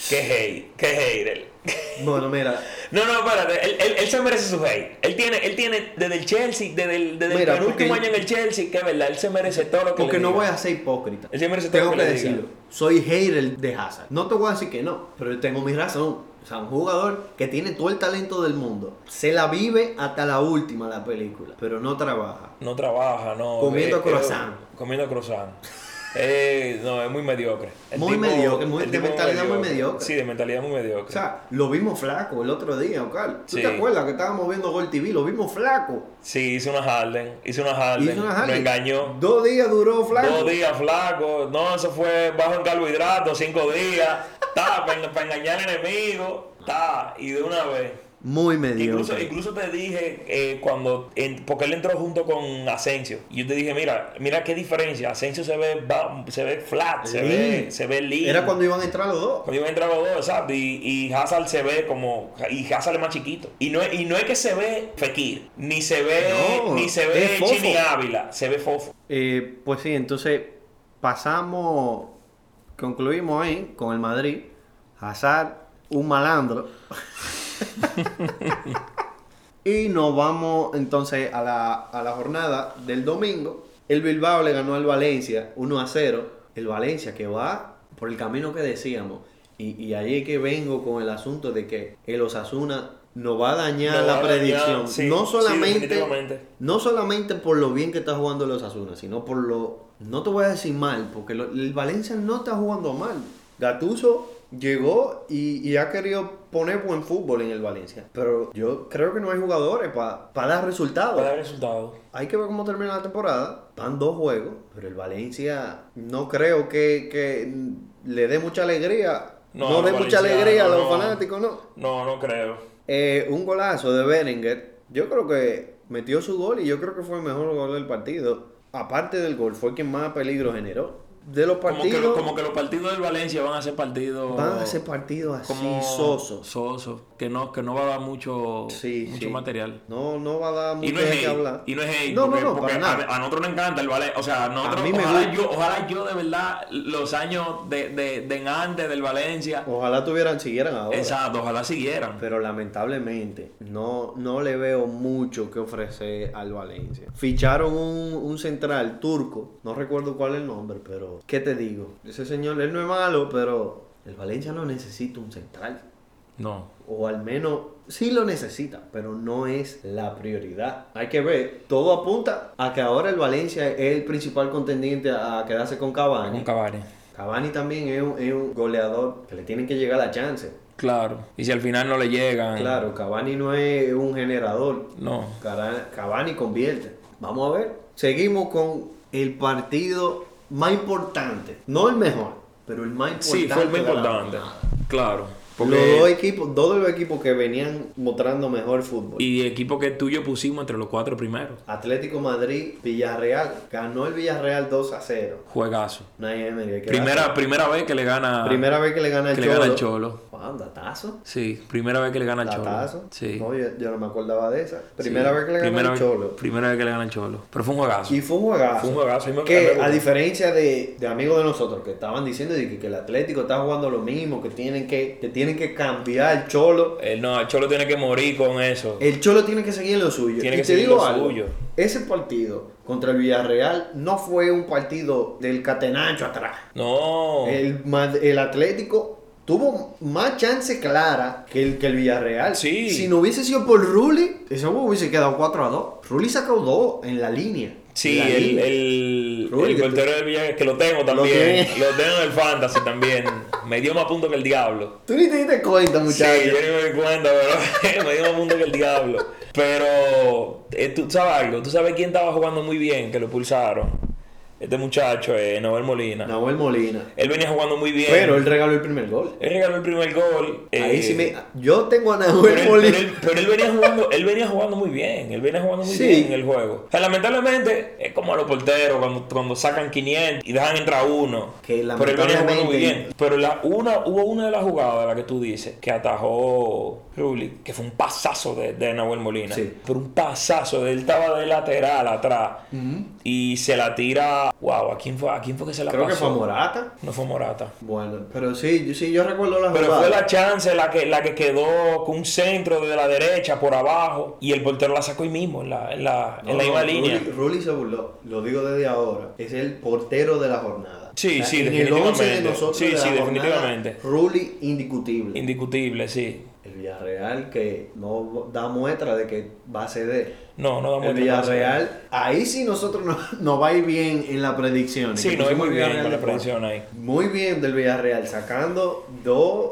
Qué hate, qué hater. Bueno, mira, No, no, espérate, él, él, él se merece su hate. Él tiene, él tiene desde el Chelsea, desde el, desde Mira, el penúltimo año en el Chelsea, que es verdad, él se merece todo lo que porque le no diga. voy a ser hipócrita. Él se merece todo Tengo lo que que le diga. decirlo. Soy hater de Hazard. No te voy a decir que no, pero yo tengo mi razón. O sea, un jugador que tiene todo el talento del mundo. Se la vive hasta la última la película, pero no trabaja. No trabaja, no. Comiendo eh, croissant. eh, comiendo croissant. Eh, no, es muy mediocre. El Muy mediocre, muy- de mentalidad muy mediocre. Sí, de mentalidad muy mediocre. O sea, lo vimos flaco el otro día, Ocal. ¿Tú Sí. te acuerdas que estábamos viendo Gol TV? Lo vimos flaco. sí, hizo una Harden, hizo una Harden, Hizo una lo Harley. engañó. Dos días duró flaco. Dos días flaco, no, eso fue bajo en carbohidratos, cinco días, ta, para engañar al enemigo, ta, y de una vez. Muy Incluso, mediocre. incluso te dije eh, cuando, en- porque él entró junto con Asensio, y yo te dije, mira, mira qué diferencia, Asensio se ve, va- se ve flat, se ve, se ve lean. Era cuando iban a entrar los dos. Cuando iban a entrar los dos, exacto, y, y Hazard se ve como, y Hazard es más chiquito. Y no, es- y no es que se ve Fekir, ni se ve, No, ni se ve. Chini Ávila, se ve fofo. Eh, pues sí, entonces pasamos, concluimos ahí con el Madrid. Hazard, un malandro. y nos vamos entonces a la, a la jornada del domingo. El Bilbao le ganó al Valencia 1 a 0. El Valencia que va por el camino que decíamos. Y, y ahí es que vengo con el asunto de que el Osasuna nos va a dañar la dañar, predicción. sí, no solamente no solamente por lo bien que está jugando los Asuna, sino por lo. No te voy a decir mal, porque lo- el Valencia no está jugando mal. Gatuso llegó y, y ha querido poner buen fútbol en el Valencia. Pero yo creo que no hay jugadores para dar resultados. Para dar resultados. Hay que ver cómo termina la temporada. Van dos juegos, pero el Valencia no creo que, que le dé mucha alegría. No, No, dé mucha alegría a los no. fanáticos, ¿no? No, no creo. Eh, un golazo de Berenguer. Yo creo que metió su gol y yo creo que fue el mejor gol del partido. Aparte del gol, fue quien más peligro generó. De los Como que, partidos, lo- como que los partidos del Valencia van a ser partidos. van a ser partidos así como que no, que no va a dar mucho, Sí, mucho sí. material. No, no va a dar Y mucho no es hate, hablar. y no es hate, No, no, porque, no, porque para nada. a, a nosotros nos encanta el Valencia, o sea, nosotros, mí me ojalá, yo, ojalá yo de verdad los años de, de, de antes del Valencia, Ojalá tuvieran, siguieran ahora. exacto, ojalá siguieran. Pero lamentablemente no, no le veo mucho que ofrecer al Valencia. Ficharon un, un central turco, no recuerdo cuál es el nombre, pero ¿qué te digo? Ese señor, él no es malo, pero el Valencia no necesita un central. No. O al menos sí lo necesita, pero no es la prioridad. Hay que ver, todo apunta a que ahora el Valencia es el principal contendiente a quedarse con Cavani. Con Cavani. Cavani también es un, es un goleador que le tienen que llegar la chance. Claro. Y si al final no le llegan. Claro, Cavani no es un generador. No. Cavani convierte. Vamos a ver. Seguimos con el partido más importante. No el mejor, pero el más importante. Sí, fue el más importante. jornada. Los dos equipos, todos los equipos que venían mostrando mejor fútbol. y equipo que tuyo pusimos entre los cuatro primeros. Atlético Madrid, Villarreal. Ganó el Villarreal 2 a 0. Juegazo. Primera, primera vez que le gana. primera vez que le gana el que le Cholo. gana el Cholo. Wow, datazo. Sí, primera vez que le gana el Cholo. Datazo. Sí. No, yo, yo no me acordaba de esa. Primera Sí. vez que le gana el Cholo. Primera vez que le gana el Cholo. Pero fue un juegazo. Y fue un juegazo. Fue un juegazo. me- Que a diferencia de, de amigos de nosotros que estaban diciendo que, que el Atlético está jugando lo mismo, que tienen que, que tienen que cambiar el Cholo. Eh, no, el Cholo tiene que morir con eso. El Cholo tiene que seguir en lo suyo. Tiene y que te seguir digo lo algo, suyo. Ese partido contra el Villarreal no fue un partido del catenacho atrás. No. El, el Atlético tuvo más chance clara que el, que el Villarreal. Sí. Si no hubiese sido por Rulli, ese hubiese quedado 4 a 2. Rulli sacó 2 en la línea. Sí, el, el, el portero del Villarreal, que lo tengo también. Lo, tengo en el fantasy también. Me dio más puntos que el diablo. Tú ni te diste cuenta, Sí, muchacho. yo ni me di cuenta, pero me dio más puntos que el diablo. Pero, eh, tú sabes algo, tú sabes quién estaba jugando muy bien, que lo pulsaron. Este muchacho, eh, Noel Molina. Nahuel Molina. Él venía jugando muy bien. Pero él regaló el primer gol. Él regaló el primer gol. Ahí eh, sí me. Yo tengo a Pero Nahuel él, Molina. pero él- pero él venía jugando, él venía jugando muy bien, él venía jugando muy Sí. bien en el juego. O sea, lamentablemente es como a los porteros cuando, cuando sacan 500 y dejan entrar uno. Que pero él venía jugando muy bien. Pero la, una, hubo una de las jugadas de la que tú dices que atajó Rulli, que fue un pasazo de, de Nahuel Molina. Sí. Pero un pasazo, él estaba de lateral atrás y se la tira. Wow, ¿a quién fue, a quién fue que se la Creo que pasó? fue Morata. No fue Morata. Bueno, pero sí, yo, sí, yo recuerdo la Pero fue la chance la que, la que quedó con un centro de la derecha por abajo y el portero la sacó ahí mismo en la, en la, en la misma no, línea. Rulli, Rulli se burló, lo digo desde ahora. Es el portero de la jornada. Sí, sí, en el 11 de definitivamente. nosotros Sí, de sí, jornada, definitivamente. Rulli indiscutible. Indiscutible, sí. El Villarreal que no da muestra de que va a ceder. No, no da El muestra Villarreal, ahí sí nosotros no, nos va a ir bien en la predicción. Sí, Que no muy el bien con la predicción ahí. Muy bien del Villarreal, sacando dos,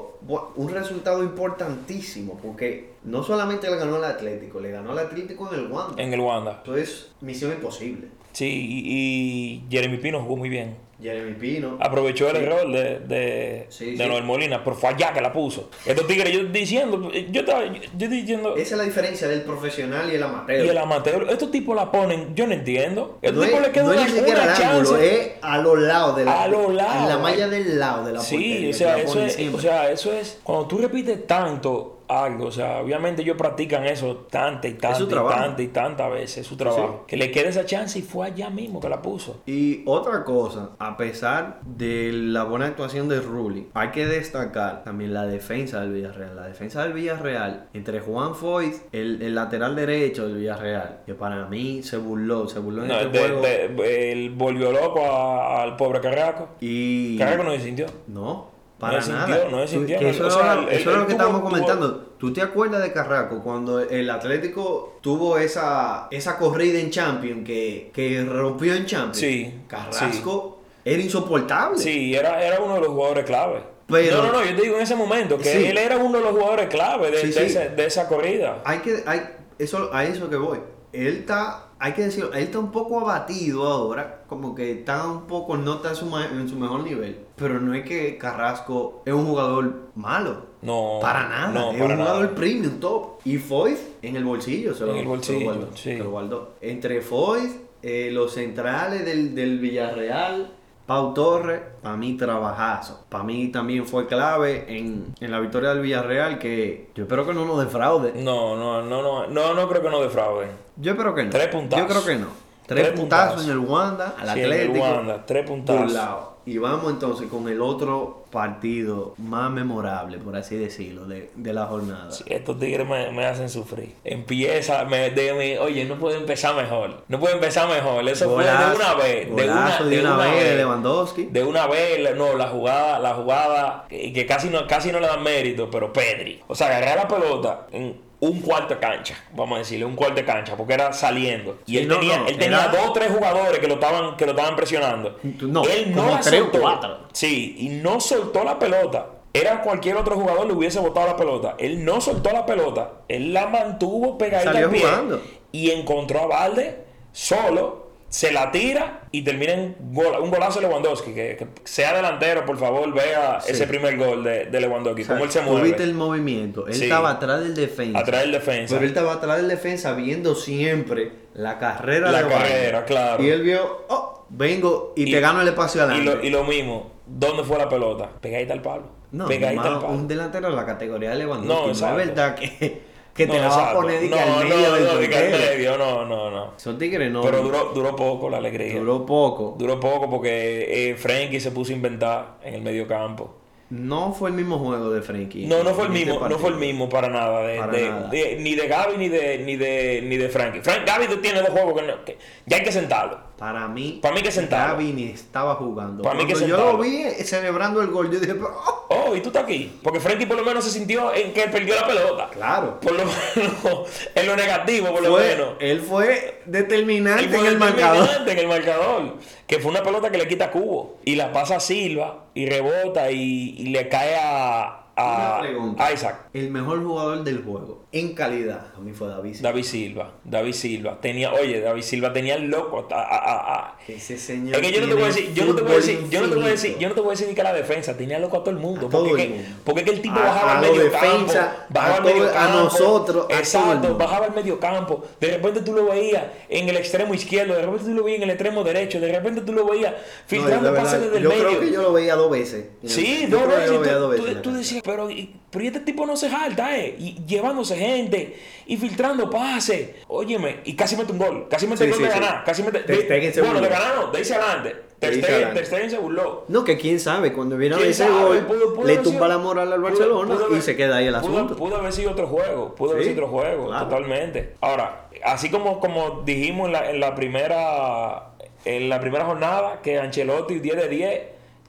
un resultado importantísimo, porque no solamente le ganó al Atlético, le ganó al Atlético en el Wanda. En el Wanda. Eso es misión imposible. Sí, y, y Jeremy Pino jugó muy bien. Jeremy Pino. Aprovechó el Sí. error de, de, Sí, de sí. Noel Molina, pero fue allá que la puso. Estos tigres, yo diciendo, yo estaba yo, yo diciendo, Esa es la diferencia del profesional y el amateur. y el amateur, estos tipos la ponen, yo no entiendo. Estos no es, tipos queda no es una, ni siquiera una al ángulo, chance. es a los lados de la A los lados. En la malla del lado de la Sí, portería, o sea, eso es, o sea, eso es, cuando tú repites tanto algo, o sea, obviamente ellos practican eso tantas y tantas su y tantas y tantas veces, es su trabajo. Que le quede esa chance y fue allá mismo que la puso. Y otra cosa, a pesar de la buena actuación de Rulli, hay que destacar también la defensa del Villarreal. La defensa del Villarreal, entre Juan Foyt, el, el lateral derecho del Villarreal, que para mí se burló, se burló en No, este de- juego. de- él volvió loco a- al pobre Carraco. Y. Carraco no se sintió. No, para nada. sintió, no Tú- eso o sea, eso era lo que estábamos tuvo- comentando. ¿Tú te acuerdas de Carraco cuando el Atlético tuvo esa, esa corrida en Champions que, que rompió en Champions? Sí, Carrasco era insoportable. Sí, era, era uno de los jugadores clave. Pero- no, no, no, yo te digo en ese momento que Sí. él era uno de los jugadores clave de, Sí, de ese- de esa corrida. Hay que, hay, eso, a eso que voy. Él está, hay que decirlo, él está un poco abatido ahora, como que está un poco, no está en su, en su mejor nivel. Pero no es que Carrasco es un jugador malo. No, Para nada, no, es para un jugador nada. premium top. Y Foyt en el bolsillo se lo, En el se bolsillo, lo guardó. sí. se lo guardó. Entre Foyt, eh, los centrales del, del Villarreal, Pau Torres, para mí trabajazo. Para mí también fue clave en, en la victoria del Villarreal que yo espero que no nos defraude. No, no, no, no, no, no creo que nos defrauden. Yo espero que no. Tres puntazos. Yo creo que no. Tres, Tres puntazos puntazos. en el Wanda, al Sí, en el Atlético. Wanda, tres puntazos. un lado. Y vamos entonces con el otro partido más memorable, por así decirlo, de, de la jornada. Sí, estos tigres me, me hacen sufrir. Empieza, me, de, me- oye, no puede empezar mejor. No puede empezar mejor. Eso fue de una vez. De una, de una vez de Lewandowski. De una vez, no, la jugada, la jugada, que, que casi no, casi no le dan mérito, pero Pedri. O sea, agarrar la pelota en un cuarto de cancha, vamos a decirle, un cuarto de cancha, porque era saliendo. Y Sí, él no, tenía, no, él tenía era- dos o tres jugadores que lo estaban, que lo estaban presionando. No, él no la tres soltó. cuatro. Sí, y no soltó la pelota. Era cualquier otro jugador le hubiese botado la pelota. Él no soltó la pelota. Él la mantuvo pegadita Salió al pie. jugando. Y encontró a Valde solo. Se la tira y termina en un golazo de Lewandowski. Que, que sea delantero, por favor, vea Sí. ese primer gol de, de Lewandowski. O sea, cómo él se tú viste mueve. el movimiento. Él Sí. estaba atrás del defensa. Atrás del defensa. Pero él estaba atrás del defensa viendo siempre la carrera La de Bayern. carrera, claro. Y él vio, oh, vengo y, Y- te gano el espacio Y adelante. lo, y lo mismo, ¿dónde fue la pelota? Pegadita al palo. No, Pegadita al palo. un delantero de la categoría de Lewandowski. No, No, es verdad que, que te No, la va a poner que no, al medio no, del no, medio, no, no, no. Son tigres, no. Pero duró, duró poco la alegría. Duró, duró poco. poco porque eh, Frankie se puso a inventar en el medio campo. No fue el mismo juego de Frankie. No, no fue el este mismo, no fue el mismo para nada. de- Para de- nada. de- ni de Gaby ni de, ni de, ni de Frankie. Frank, Gaby tiene dos juegos que, no- que ya hay que sentarlo. Para mí, Para mí que sentado. Gaby ni estaba jugando. Para mí que Cuando yo lo vi eh, celebrando el gol, yo dije, oh, Oh, y tú estás aquí. Porque Frenkie por lo menos se sintió en que perdió la pelota. claro. Por lo menos, en lo negativo, por lo menos. él fue determinante fue en el marcador. determinante en el marcador. Que fue una pelota que le quita a Cubo. Y la pasa a Silva y rebota y, y le cae a, Una a. Isaac. El mejor jugador del juego, en calidad, a mí fue David. Silva. David Silva. David Silva. Tenía, oye, David Silva tenía el loco. a- a- a- Ese señor. Es que yo no te voy a decir, yo no te voy a decir, yo no te voy a decir, yo no te voy a decir ni que la defensa tenía loco a todo el mundo. A todo porque, el que, mundo. porque que el tipo A- bajaba al medio defensa, campo, bajaba al medio a campo, nosotros, a el exacto, bajaba al medio campo. De repente tú lo veías en el extremo izquierdo, de repente tú lo veías en el extremo derecho, de repente tú lo veías No, filtrando de pases desde el yo medio. creo que yo lo veía dos veces. Sí, Yo dos veces. yo y lo veía tú- dos veces tú, decías, pero, pero este tipo no se jalta, ¿eh? Y llevándose gente y filtrando pases. Óyeme, y casi mete un gol. Casi mete Sí, el gol sí, de sí. ganar. Casi mete. Stegen se bueno, de burló. ganar no, de De irse Stegen, adelante. Ter Stegen se burló. No, que quién sabe, cuando viene a ¿Quién ese sabe? gol, Pudo- pudo le tumba la moral al Barcelona pudo y se queda ahí el asunto. Pudo, haber sido otro juego. Pudo haber sido otro juego, claro. totalmente. Ahora, así como, como dijimos en la, en la primera en la primera jornada, que Ancelotti 10 de 10,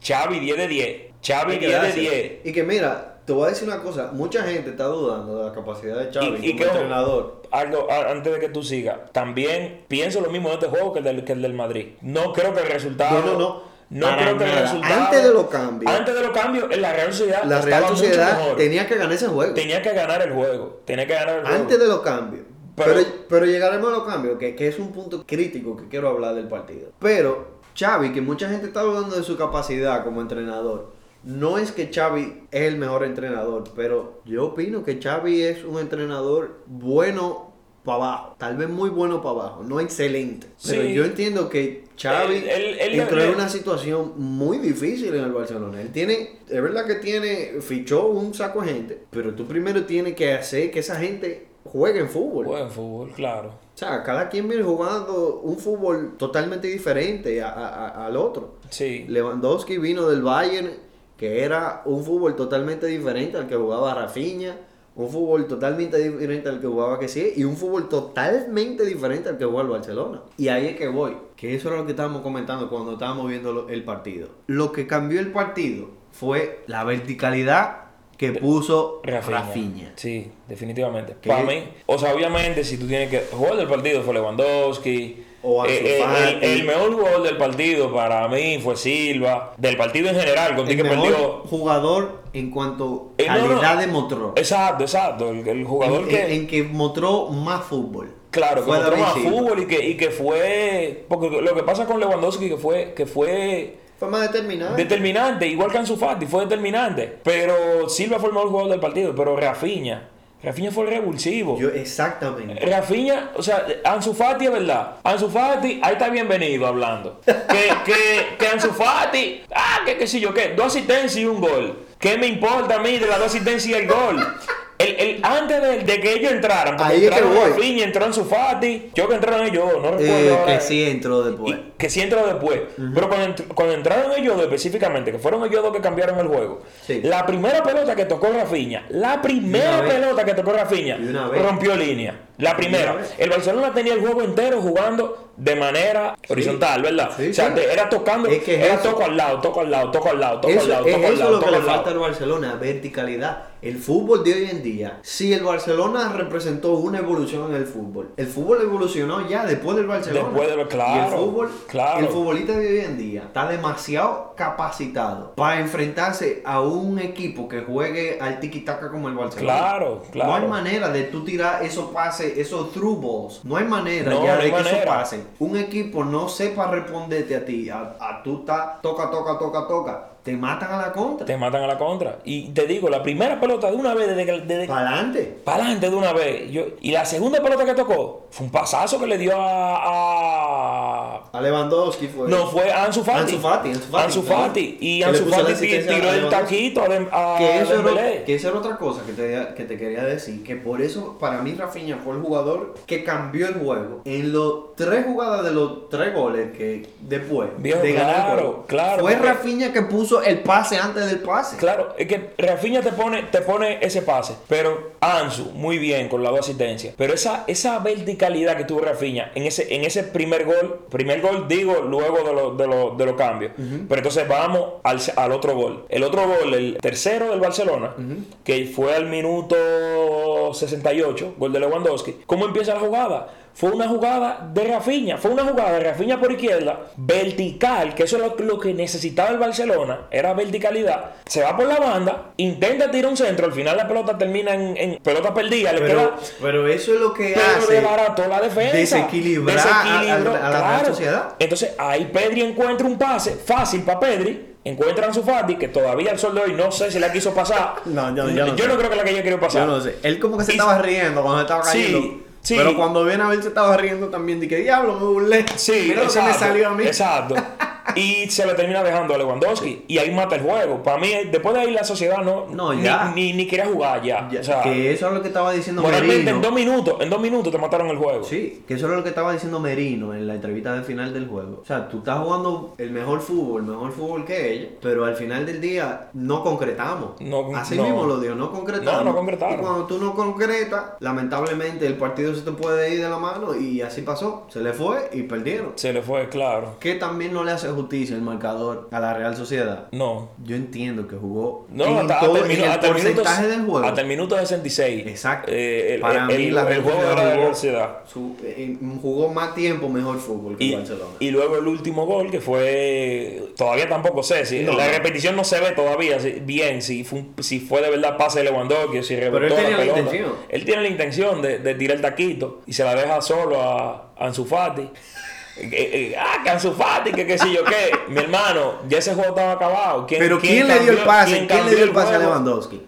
Xavi 10 de 10. Xavi Hay que 10 de darse. 10. Y que mira, te voy a decir una cosa, mucha gente está dudando de la capacidad de Xavi Y- y como que, entrenador. Algo antes de que tú sigas, también pienso lo mismo de este juego que el del, que el del Madrid. No creo que el resultado. No, no, no. No Para creo que el resultado. Antes de los cambios. Antes de los cambios, en la Real Sociedad. La estaba Real mucho Sociedad mejor. tenía que ganar ese juego. Tenía que ganar el juego. Tenía que ganar el juego. Antes de los cambios. Pero- Pero, pero, llegaremos a los cambios, que, que es un punto crítico que quiero hablar del partido. Pero Xavi, que mucha gente está dudando de su capacidad como entrenador, no es que Xavi es el mejor entrenador, pero yo opino que Xavi es un entrenador bueno para abajo, tal vez muy bueno para abajo, no excelente. Pero Sí. yo entiendo que Xavi Él- él- él- entró en una situación muy difícil en el Barcelona. Él tiene, es verdad que tiene, fichó un saco de gente, pero tú primero tienes que hacer que esa gente juegue en fútbol. Buen fútbol, claro. O sea, cada quien viene jugando un fútbol totalmente diferente a- a- a- al otro. Sí. Lewandowski vino del Bayern, que era un fútbol totalmente diferente al que jugaba Rafinha, un fútbol totalmente diferente al que jugaba que sí, y un fútbol totalmente diferente al que jugaba el Barcelona. Y ahí es que voy, que eso era lo que estábamos comentando cuando estábamos viendo el partido. Lo que cambió el partido fue la verticalidad que puso Rafinha. Rafinha. Sí, definitivamente. ¿Qué? Para mí, o sea, obviamente, si tú tienes que. El jugador del partido fue Lewandowski. O Eh, eh, el, mejor jugador del partido para mí fue Silva. Del partido en general, contigo El que mejor perdió. jugador en cuanto Eh, no, calidad no. de mostró. Exacto, exacto. El, jugador en, que. en- que mostró más fútbol. Claro, que mostró más Silva. fútbol y que, y que fue. Porque lo que pasa con Lewandowski que fue, que fue Fue más determinado. determinante, igual que Ansu Fati, fue determinante. Pero Silva fue el mejor jugador del partido, pero Rafinha. Rafinha fue el revulsivo. Yo, exactamente. Rafinha, o sea, Ansu Fati es verdad. Ansu Fati, ahí está bienvenido hablando. Que, que, que Ansu Fati, ah, que qué sé yo qué, dos asistencias y un gol. ¿Qué me importa a mí de las dos asistencias y el gol? El, el, antes de, de que ellos entraran, porque Ahí es que entraron voy. Rafinha, entró Ansu Fati, yo que entraron ellos, no recuerdo Eh, que sí entró después. Y que sí entró después. Pero cuando, entr- cuando entraron ellos dos específicamente, que fueron ellos dos que cambiaron el juego, Sí. la primera pelota que tocó Rafinha, la primera pelota que tocó vez. rompió línea. La primera. El Barcelona tenía el juego entero jugando de manera horizontal, ¿verdad? Sí, o sea, era tocando, Es que es era eso. toco al lado, toco al lado, toco al lado, toco Eso, al lado, es toco al eso lado, lo que le al lado. falta al Barcelona, verticalidad. El fútbol de hoy en día, si el Barcelona representó una evolución en el fútbol, el fútbol evolucionó ya después del Barcelona. Después del- claro, y el fútbol, claro. el futbolista de hoy en día está demasiado capacitado para enfrentarse a un equipo que juegue al tiki-taka como el Barcelona. Claro, claro. No hay manera de tú tirar esos pases, esos through balls. No hay manera No, ya no de hay que eso manera. pase. Un equipo no sepa responderte a ti, a, a tú estás toca, toca, toca, toca. Te matan a la contra. Te matan a la contra. Y te digo, la primera pelota de una vez desde que, desde, Para adelante. para adelante de una vez. Yo, y la segunda pelota que tocó fue un pasazo que le dio a. a- A Lewandowski fue. no, fue a Ansu Fati. Ansu Fati, Ansu Fati, Ansu. Fati. Y Ansu Fati tiró el taquito a, a Que eso, era, que esa era otra cosa que te, que te quería decir. Que por eso, para mí, Rafinha fue el jugador que cambió el juego. En los tres jugadas de los tres goles que después Viejo, de ganar el claro, juego, claro, Fue Rafinha que puso puso el pase antes del pase. Claro, es que Rafinha te pone, te pone ese pase, pero Ansu, muy bien con la dos asistencias. Pero esa, esa verticalidad que tuvo Rafinha en ese, en ese primer gol, primer gol digo luego de los de lo, de los cambios. Pero entonces vamos al, al otro gol. El otro gol, el tercero del Barcelona, que fue al minuto 68, gol de Lewandowski. ¿Cómo empieza la jugada? Fue una jugada de Rafinha, fue una jugada de Rafinha por izquierda, vertical, que eso es lo, lo que necesitaba el Barcelona, era verticalidad. Se va por la banda, intenta tirar un centro, al final la pelota termina en, en pelota perdida, le Pero, queda pero eso es lo que hace. desbarató la defensa. desequilibrar a- a- a la Sociedad. Entonces ahí Pedri encuentra un pase fácil para Pedri. Encuentra a Ansu Fati, que todavía al sol de hoy no sé si la quiso pasar. No, yo- yo no creo que la que ella quería pasar. Yo no sé. Él como que se Y- estaba riendo cuando estaba cayendo. sí. Pero cuando viene a ver se estaba riendo también. Dije, diablo, me burlé. Sí, Mira lo que me salió a mí. Exacto. Y se le termina dejando a Lewandowski. Y ahí mata el juego. Para mí, después de ahí la sociedad no, No, ya. ni, ni quería jugar ya. Ya, o sea, que eso es lo que estaba diciendo Merino. en dos minutos, en dos minutos te mataron el juego. Sí, que eso era lo que estaba diciendo Merino en la entrevista de final del juego. O sea, tú estás jugando el mejor fútbol, mejor fútbol que ellos, pero al final del día no concretamos. No, Así no. mismo lo digo, no concretamos. No, no concretaron. Y cuando tú no concretas, lamentablemente el partido se te puede ir de la mano y así pasó. Se le fue y perdieron. Se le fue, claro. Que también no le hace justicia el marcador a la Real Sociedad. No. Yo entiendo que jugó No, en hasta, todo- hasta el, en hasta del juego. hasta el minuto 66. Exacto. Eh, el, Para el- mí el- la Real juego era de la Sociedad. Su- eh, jugó más tiempo mejor fútbol que Y, Barcelona. y luego el último gol que fue todavía tampoco sé si No, la no. repetición no se ve todavía si- bien si fue, si fue de verdad pase de Lewandowski o si rebotó él tenía la pelota. intención. él tiene la intención de, de tirar el taquito y se la deja solo a, a Ansu Fati Eh, eh, ah, que Ansu Fati, que qué sé yo qué. Mi hermano, ya ese juego estaba acabado. ¿Quién, Pero ¿quién, le dio el pase? ¿Quién, le cambió dio el pase a? Lewandowski?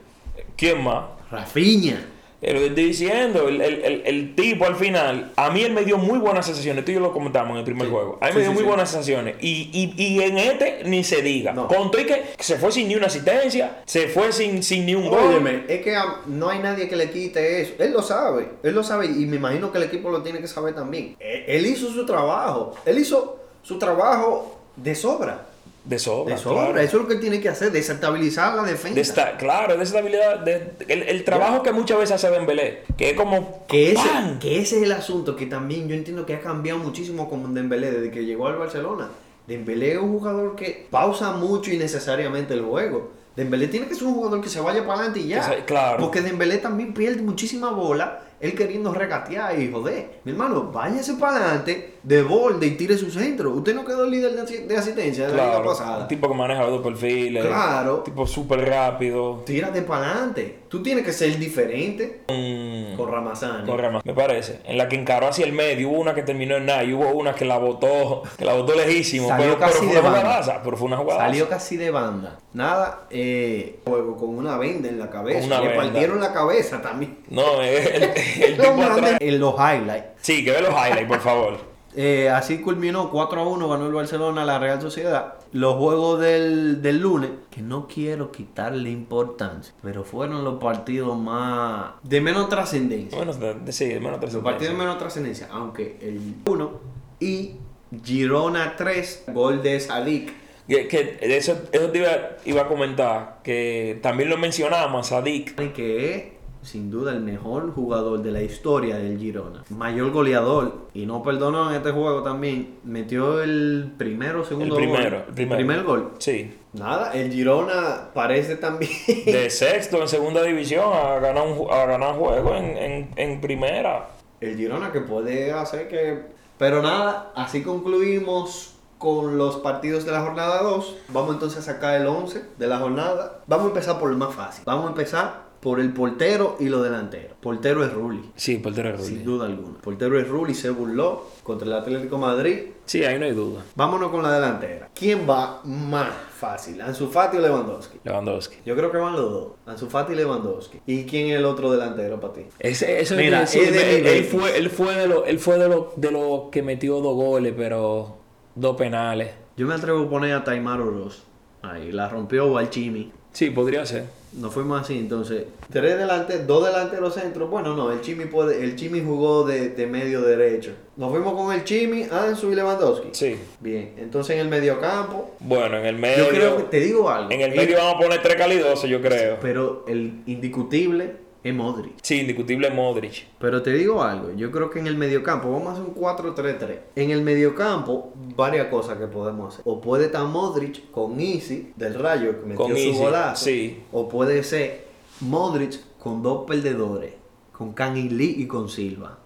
¿Quién más? Rafinha. Es lo que estoy diciendo, el, el- el- el tipo al final, a mí él me dio muy buenas sensaciones, tú y yo lo comentamos en el primer Sí. juego, a mí Sí, me dio sí, muy buenas sensaciones y, y, y en este ni se diga, No. con todo y que se fue sin ni una asistencia, se fue sin, sin ni un gol, es que no hay nadie que le quite eso. Él lo sabe, él lo sabe y me imagino que el equipo lo tiene que saber también. Él, él hizo su trabajo, él hizo su trabajo de sobra. De sobra, De sobra, claro. eso es lo que él tiene que hacer, desestabilizar la defensa. Claro, de esa habilidad, de, el, el trabajo que muchas veces hace Dembélé, que es como Que ese, ¡pam! que ese es el asunto que también yo entiendo que ha cambiado muchísimo con Dembélé desde que llegó al Barcelona. Dembélé es un jugador que pausa mucho innecesariamente el juego. Dembélé tiene que ser un jugador que se vaya para adelante y ya. Claro. Porque Dembélé también pierde muchísima bola, él queriendo regatear y joder. Mi hermano, váyase para adelante, de borde y tire su centro. Usted no quedó líder de asi- de asistencia de la liga pasada. un tipo que maneja los dos perfiles, Claro. tipo súper rápido, Tírate para adelante. Tú tienes que ser diferente Mm. con Ramazani. Con Rama, me parece. En la que encaró hacia el medio, hubo una que terminó en nada y hubo una que la botó, que la botó lejísimo. Salió pero, pero casi fue de una banda. jugadaza, pero fue una jugada. Salió casi de banda. Nada, eh, juego con una venda en la cabeza. Una Le venda. partieron la cabeza también. No, es el, el tipo atrás. en los highlights. Sí, que ve los highlights, por favor. Eh, así culminó 4 a 1, ganó el Barcelona a la Real Sociedad. Los juegos del, del lunes, que no quiero quitarle importancia, pero fueron los partidos más de menos trascendencia. Bueno, sí, de menos Los partidos de menos trascendencia, aunque el 1 y Girona 3, gol de Sadik. Que, que eso, eso te iba, iba a comentar, que también lo mencionamos, Sadik. que sin duda el mejor jugador de la historia del Girona. Mayor goleador. Y no perdonó en este juego también. Metió el primero segundo El primero, gol. el primero. primer gol. Sí, Nada, el Girona parece también. de sexto en segunda división a ganar, un, a ganar juego en, en, en primera. el Girona que puede hacer que. Pero nada, así concluimos con los partidos de la jornada 2. Vamos entonces a sacar el 11 de la jornada. Vamos a empezar por lo más fácil. Vamos a empezar por el portero y los delanteros. Portero es Rulli. Sí, portero es Sin Rulli. duda alguna. Portero es Rulli, se burló contra el Atlético Madrid. Sí, ahí no hay duda. Vámonos con la delantera. ¿Quién va más fácil? ¿Ansu Fati o Lewandowski? Lewandowski. Yo creo que van los dos. Ansu Fati y Lewandowski. ¿Y quién es el otro delantero para ti? Ese, eso Mira, es de él, él fue, él fue de los él fue de los de los que metió dos goles, pero dos penales. Yo me atrevo a poner a Taimar Oroz. Ahí, la rompió Walchimi. Sí, podría ser. Nos fuimos así, entonces, tres delante, dos delanteros centros. Bueno, no, el Chimi puede, el Chimi jugó de, de medio derecho. Nos fuimos con el Chimi, Ansu y Lewandowski. Sí. Bien, entonces en el mediocampo, Bueno, en el medio. yo creo que te digo algo. En el medio vamos a poner tres calidosos, yo creo. Pero el indiscutible es Modric. Sí, indiscutible Modric. Pero te digo algo, yo creo que en el mediocampo, vamos a hacer un 4-3-3. En el mediocampo, varias cosas que podemos hacer. O puede estar Modric con Easy del Rayo que metió Con su Easy, golazo. sí. O puede ser Modric con dos perdedores, con Kang Lee y con Silva.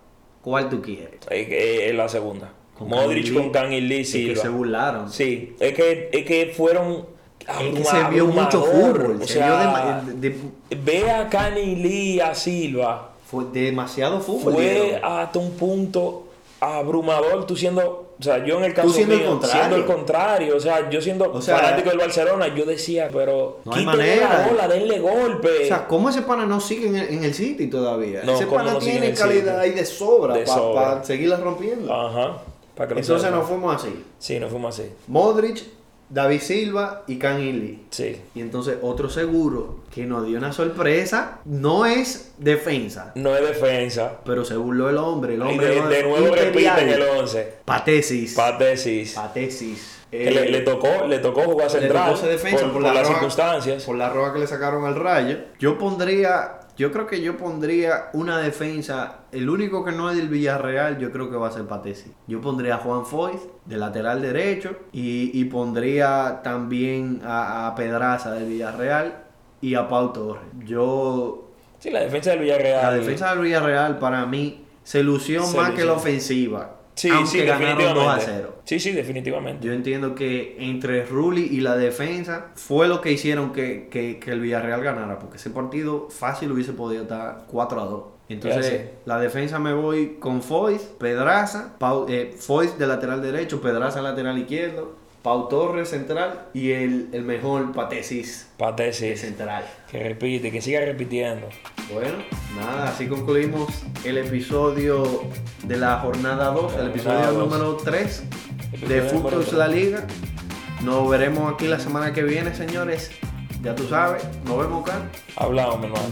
¿Cuál tú quieres? Es la segunda. Con Modric con Kang y Lee Es que Silva. se burlaron. Sí, es que, es que fueron. Se vio mucho fútbol. O se sea, vio de- de- ve a Kanye Lee a Silva. fue demasiado fútbol. Fue hasta un punto abrumador. Tú siendo. O sea, yo en el caso siendo el contrario. siendo el contrario. O sea, yo siendo O sea, fanático del Barcelona, yo decía, pero. No hay quítenle la manera. bola, denle golpe. O sea, ¿cómo ese pana no sigue en el, en el City todavía? No, ese ¿cómo pana no tiene calidad ahí de sobra para sobra. seguirla rompiendo. Ajá. Para que lo Entonces nos fuimos así. Sí, nos fuimos así. Modric, David Silva y Kang Lee. Sí. Y entonces otro seguro que nos dio una sorpresa. No es defensa, No es defensa. pero se burló el hombre. El Y hombre de, no de nuevo repiten el 11. Patesis. Patesis. Patesis. Que Eh, le, le tocó, le tocó jugar le central. tocó ser defensa por, por, por la las circunstancias. Por la roja que le sacaron al rayo. Yo pondría. Yo creo que yo pondría una defensa. El único que no es del Villarreal, yo creo que va a ser Patesi. Yo pondría a Juan Foyt de lateral derecho. Y, y pondría también a, a Pedraza del Villarreal y a Pau Torres. Yo. Sí, la defensa del Villarreal. La defensa del Villarreal para mí se lució Se más que la ofensiva. Sí, aunque sí, ganaron 2 a definitivamente. 0. Sí, sí, definitivamente. Yo entiendo que entre Rulli y la defensa fue lo que hicieron que, que- que el Villarreal ganara, porque ese partido fácil hubiese podido estar 4 a 2. Entonces, la defensa me voy con Foyt, Pedraza, Pau, eh, de lateral derecho, Pedraza lateral izquierdo, Pau Torres central y el, el mejor Patesis de Patesis. central. Que repite, que siga repitiendo. Bueno, nada, así concluimos el episodio de la jornada 2, el episodio número 3 de Fútbol tres. La Liga. Nos veremos aquí la semana que viene, señores. Ya tú sabes, nos vemos acá. Hablamos, mi hermano.